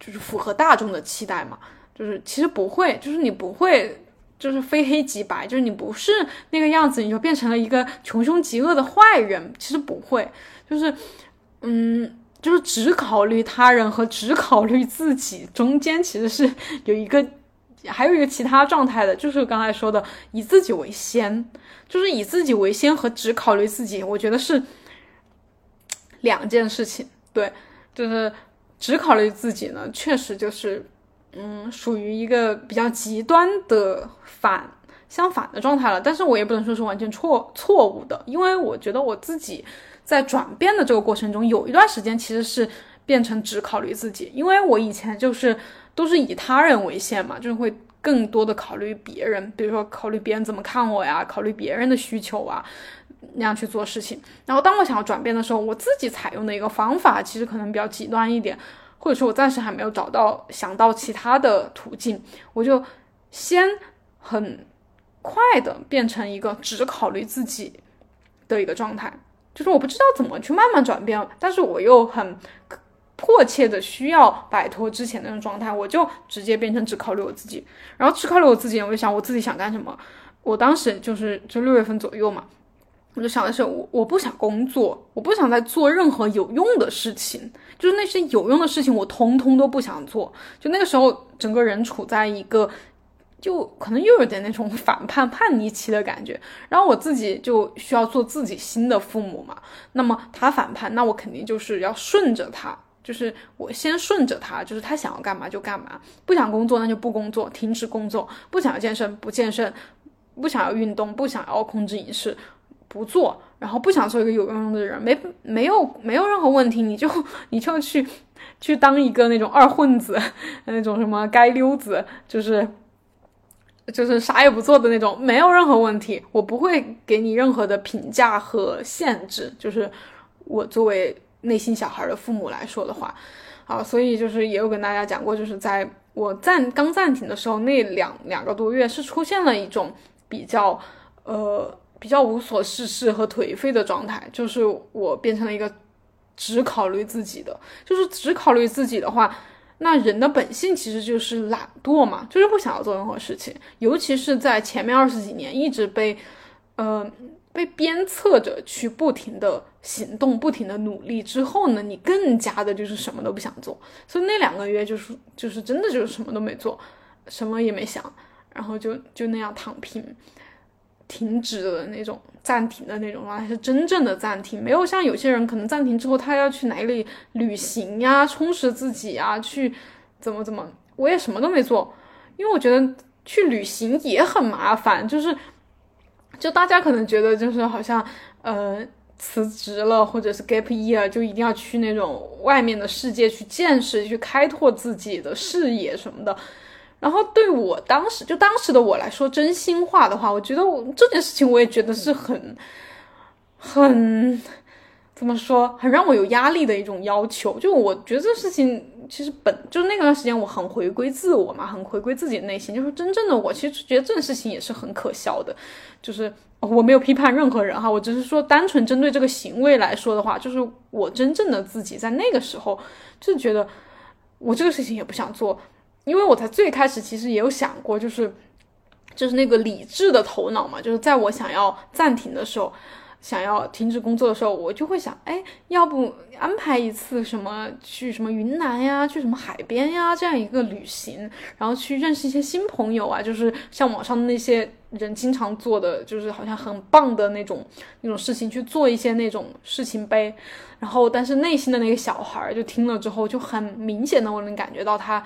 就是符合大众的期待嘛。就是其实不会，就是你不会，就是非黑即白，就是你不是那个样子，你就变成了一个穷凶极恶的坏人。其实不会，就是嗯，就是只考虑他人和只考虑自己中间其实是有一个。还有一个其他状态的，就是刚才说的以自己为先，就是以自己为先和只考虑自己，我觉得是两件事情。对，就是只考虑自己呢，确实就是，嗯，属于一个比较极端的反相反的状态了。但是我也不能说是完全错错误的，因为我觉得我自己在转变的这个过程中，有一段时间其实是变成只考虑自己，因为我以前就是。都是以他人为先嘛，就是会更多的考虑别人，比如说考虑别人怎么看我呀，考虑别人的需求啊，那样去做事情。然后当我想要转变的时候，我自己采用的一个方法其实可能比较极端一点，或者说我暂时还没有找到想到其他的途径，我就先很快的变成一个只考虑自己的一个状态，就是我不知道怎么去慢慢转变，但是我又很。迫切的需要摆脱之前那种状态，我就直接变成只考虑我自己，然后只考虑我自己，我就想我自己想干什么。我当时就是就六月份左右嘛，我就想的是我我不想工作，我不想再做任何有用的事情，就是那些有用的事情我通通都不想做。就那个时候，整个人处在一个就可能又有点那种反叛叛逆期的感觉。然后我自己就需要做自己新的父母嘛，那么他反叛，那我肯定就是要顺着他。就是我先顺着他，就是他想要干嘛就干嘛，不想工作那就不工作，停止工作；不想要健身不健身，不想要运动，不想要控制饮食，不做。然后不想做一个有用的人，没没有没有任何问题，你就你就去去当一个那种二混子，那种什么街溜子，就是就是啥也不做的那种，没有任何问题。我不会给你任何的评价和限制，就是我作为。内心小孩的父母来说的话，啊，所以就是也有跟大家讲过，就是在我暂刚暂停的时候，那两两个多月是出现了一种比较呃比较无所事事和颓废的状态，就是我变成了一个只考虑自己的，就是只考虑自己的话，那人的本性其实就是懒惰嘛，就是不想要做任何事情，尤其是在前面二十几年一直被呃。被鞭策着去不停的行动、不停的努力之后呢，你更加的就是什么都不想做。所以那两个月就是就是真的就是什么都没做，什么也没想，然后就就那样躺平，停止的那种暂停的那种状态是真正的暂停，没有像有些人可能暂停之后他要去哪里旅行呀、充实自己呀、去怎么怎么，我也什么都没做，因为我觉得去旅行也很麻烦，就是。就大家可能觉得就是好像呃辞职了或者是 gap year 就一定要去那种外面的世界去见识去开拓自己的视野什么的，然后对我当时就当时的我来说真心话的话，我觉得我这件事情我也觉得是很很怎么说很让我有压力的一种要求，就我觉得这事情。其实本就那段时间，我很回归自我嘛，很回归自己的内心。就是真正的我，其实觉得这件事情也是很可笑的。就是我没有批判任何人哈，我只是说单纯针对这个行为来说的话，就是我真正的自己在那个时候就觉得我这个事情也不想做，因为我在最开始其实也有想过，就是就是那个理智的头脑嘛，就是在我想要暂停的时候。想要停止工作的时候，我就会想，哎，要不安排一次什么去什么云南呀，去什么海边呀，这样一个旅行，然后去认识一些新朋友啊，就是像网上那些人经常做的，就是好像很棒的那种那种事情，去做一些那种事情呗。然后，但是内心的那个小孩儿就听了之后，就很明显的我能感觉到他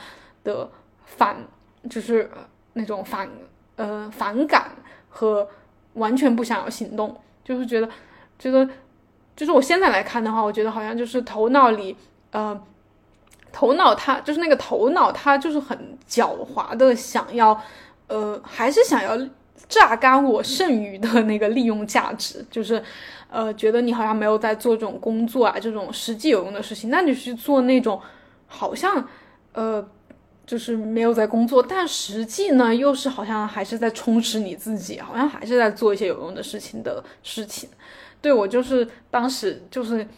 的反，就是那种反呃反感和完全不想要行动。就是觉得，觉得，就是我现在来看的话，我觉得好像就是头脑里，呃，头脑它就是那个头脑，它就是很狡猾的，想要，呃，还是想要榨干我剩余的那个利用价值，就是，呃，觉得你好像没有在做这种工作啊，这种实际有用的事情，那你去做那种好像，呃。就是没有在工作，但实际呢，又是好像还是在充实你自己，好像还是在做一些有用的事情的事情。对我就是当时就是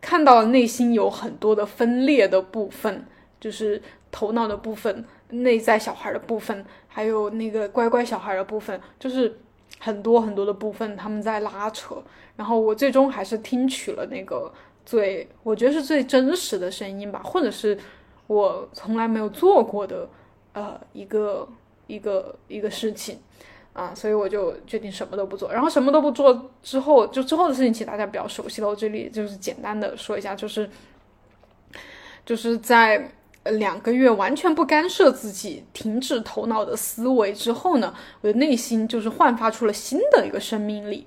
看到内心有很多的分裂的部分，就是头脑的部分、内在小孩的部分，还有那个乖乖小孩的部分，就是很多很多的部分他们在拉扯。然后我最终还是听取了那个最我觉得是最真实的声音吧，或者是。我从来没有做过的，呃，一个一个一个事情，啊，所以我就决定什么都不做。然后什么都不做之后，就之后的事情，其实大家比较熟悉了。我这里就是简单的说一下，就是就是在两个月完全不干涉自己、停止头脑的思维之后呢，我的内心就是焕发出了新的一个生命力。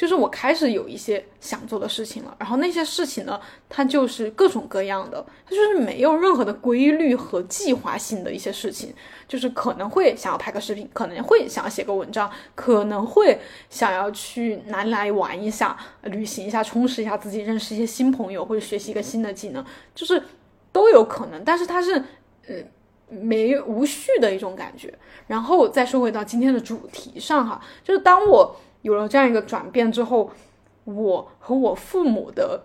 就是我开始有一些想做的事情了，然后那些事情呢，它就是各种各样的，它就是没有任何的规律和计划性的一些事情，就是可能会想要拍个视频，可能会想要写个文章，可能会想要去哪里来玩一下、旅行一下、充实一下自己、认识一些新朋友或者学习一个新的技能，就是都有可能。但是它是呃没无序的一种感觉。然后再说回到今天的主题上哈，就是当我。有了这样一个转变之后，我和我父母的，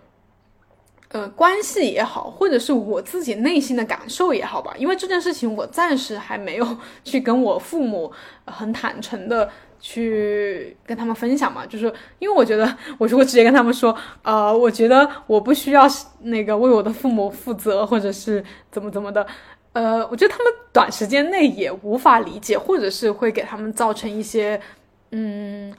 呃，关系也好，或者是我自己内心的感受也好吧，因为这件事情我暂时还没有 去跟我父母很坦诚的去跟他们分享嘛，就是因为我觉得我如果直接跟他们说，呃，我觉得我不需要那个为我的父母负责，或者是怎么怎么的，呃，我觉得他们短时间内也无法理解，或者是会给他们造成一些，嗯。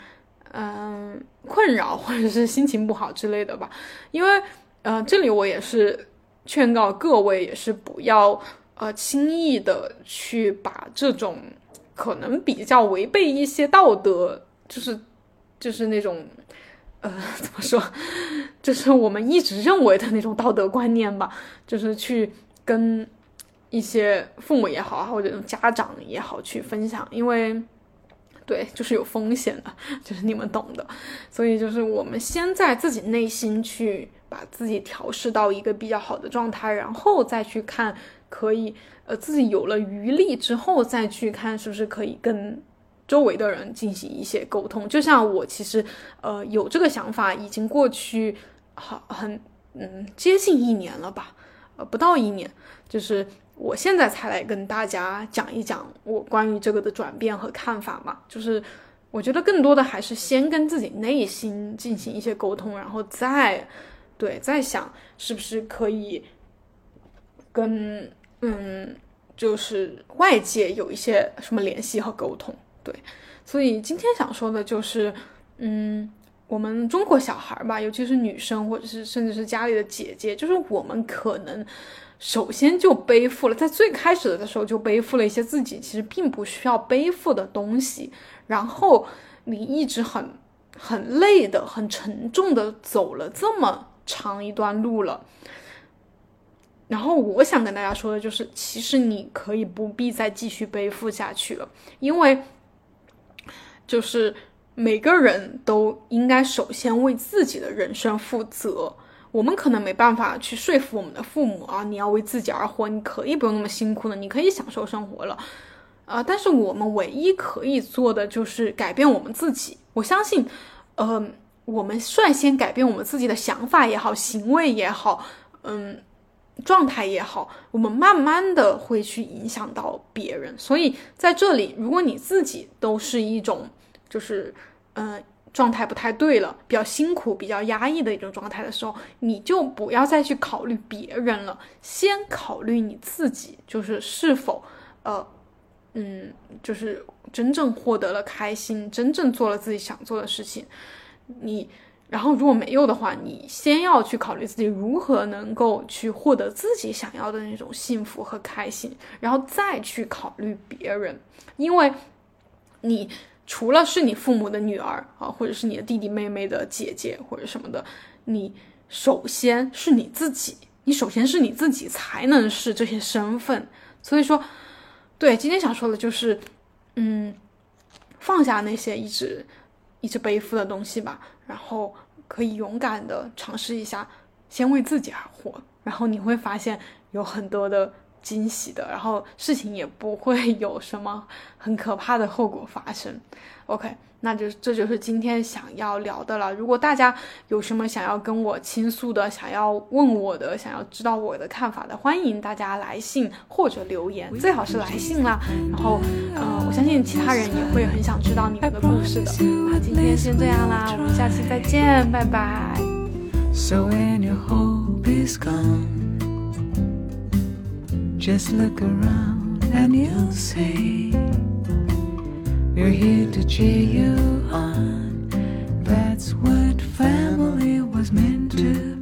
嗯，困扰或者是心情不好之类的吧，因为，呃，这里我也是劝告各位，也是不要呃轻易的去把这种可能比较违背一些道德，就是就是那种呃 怎么说，就是我们一直认为的那种道德观念吧，就是去跟一些父母也好，或者家长也好去分享，因为。对，就是有风险的，就是你们懂的。所以就是我们先在自己内心去把自己调试到一个比较好的状态，然后再去看，可以呃自己有了余力之后再去看是不是可以跟周围的人进行一些沟通。就像我其实呃有这个想法，已经过去好很嗯接近一年了吧，呃不到一年，就是。我现在才来跟大家讲一讲我关于这个的转变和看法嘛，就是我觉得更多的还是先跟自己内心进行一些沟通，然后再对再想是不是可以跟嗯，就是外界有一些什么联系和沟通。对，所以今天想说的就是，嗯。我们中国小孩儿吧，尤其是女生，或者是甚至是家里的姐姐，就是我们可能首先就背负了，在最开始的时候就背负了一些自己其实并不需要背负的东西，然后你一直很很累的、很沉重的走了这么长一段路了。然后我想跟大家说的就是，其实你可以不必再继续背负下去了，因为就是。每个人都应该首先为自己的人生负责。我们可能没办法去说服我们的父母啊，你要为自己而活，你可以不用那么辛苦的，你可以享受生活了，啊！但是我们唯一可以做的就是改变我们自己。我相信，呃，我们率先改变我们自己的想法也好，行为也好，嗯，状态也好，我们慢慢的会去影响到别人。所以在这里，如果你自己都是一种。就是，嗯，状态不太对了，比较辛苦、比较压抑的一种状态的时候，你就不要再去考虑别人了，先考虑你自己，就是是否，呃，嗯，就是真正获得了开心，真正做了自己想做的事情。你，然后如果没有的话，你先要去考虑自己如何能够去获得自己想要的那种幸福和开心，然后再去考虑别人，因为你。除了是你父母的女儿啊，或者是你的弟弟妹妹的姐姐或者什么的，你首先是你自己，你首先是你自己才能是这些身份。所以说，对今天想说的就是，嗯，放下那些一直一直背负的东西吧，然后可以勇敢的尝试一下，先为自己而活，然后你会发现有很多的。惊喜的，然后事情也不会有什么很可怕的后果发生。OK，那就这就是今天想要聊的了。如果大家有什么想要跟我倾诉的，想要问我的，想要知道我的看法的，欢迎大家来信或者留言，最好是来信啦。然后，嗯，我相信其他人也会很想知道你们的故事的。那今天先这样啦，我们下期再见，拜拜。So any hope is gone Just look around and you'll see we're here to cheer you on. That's what family was meant to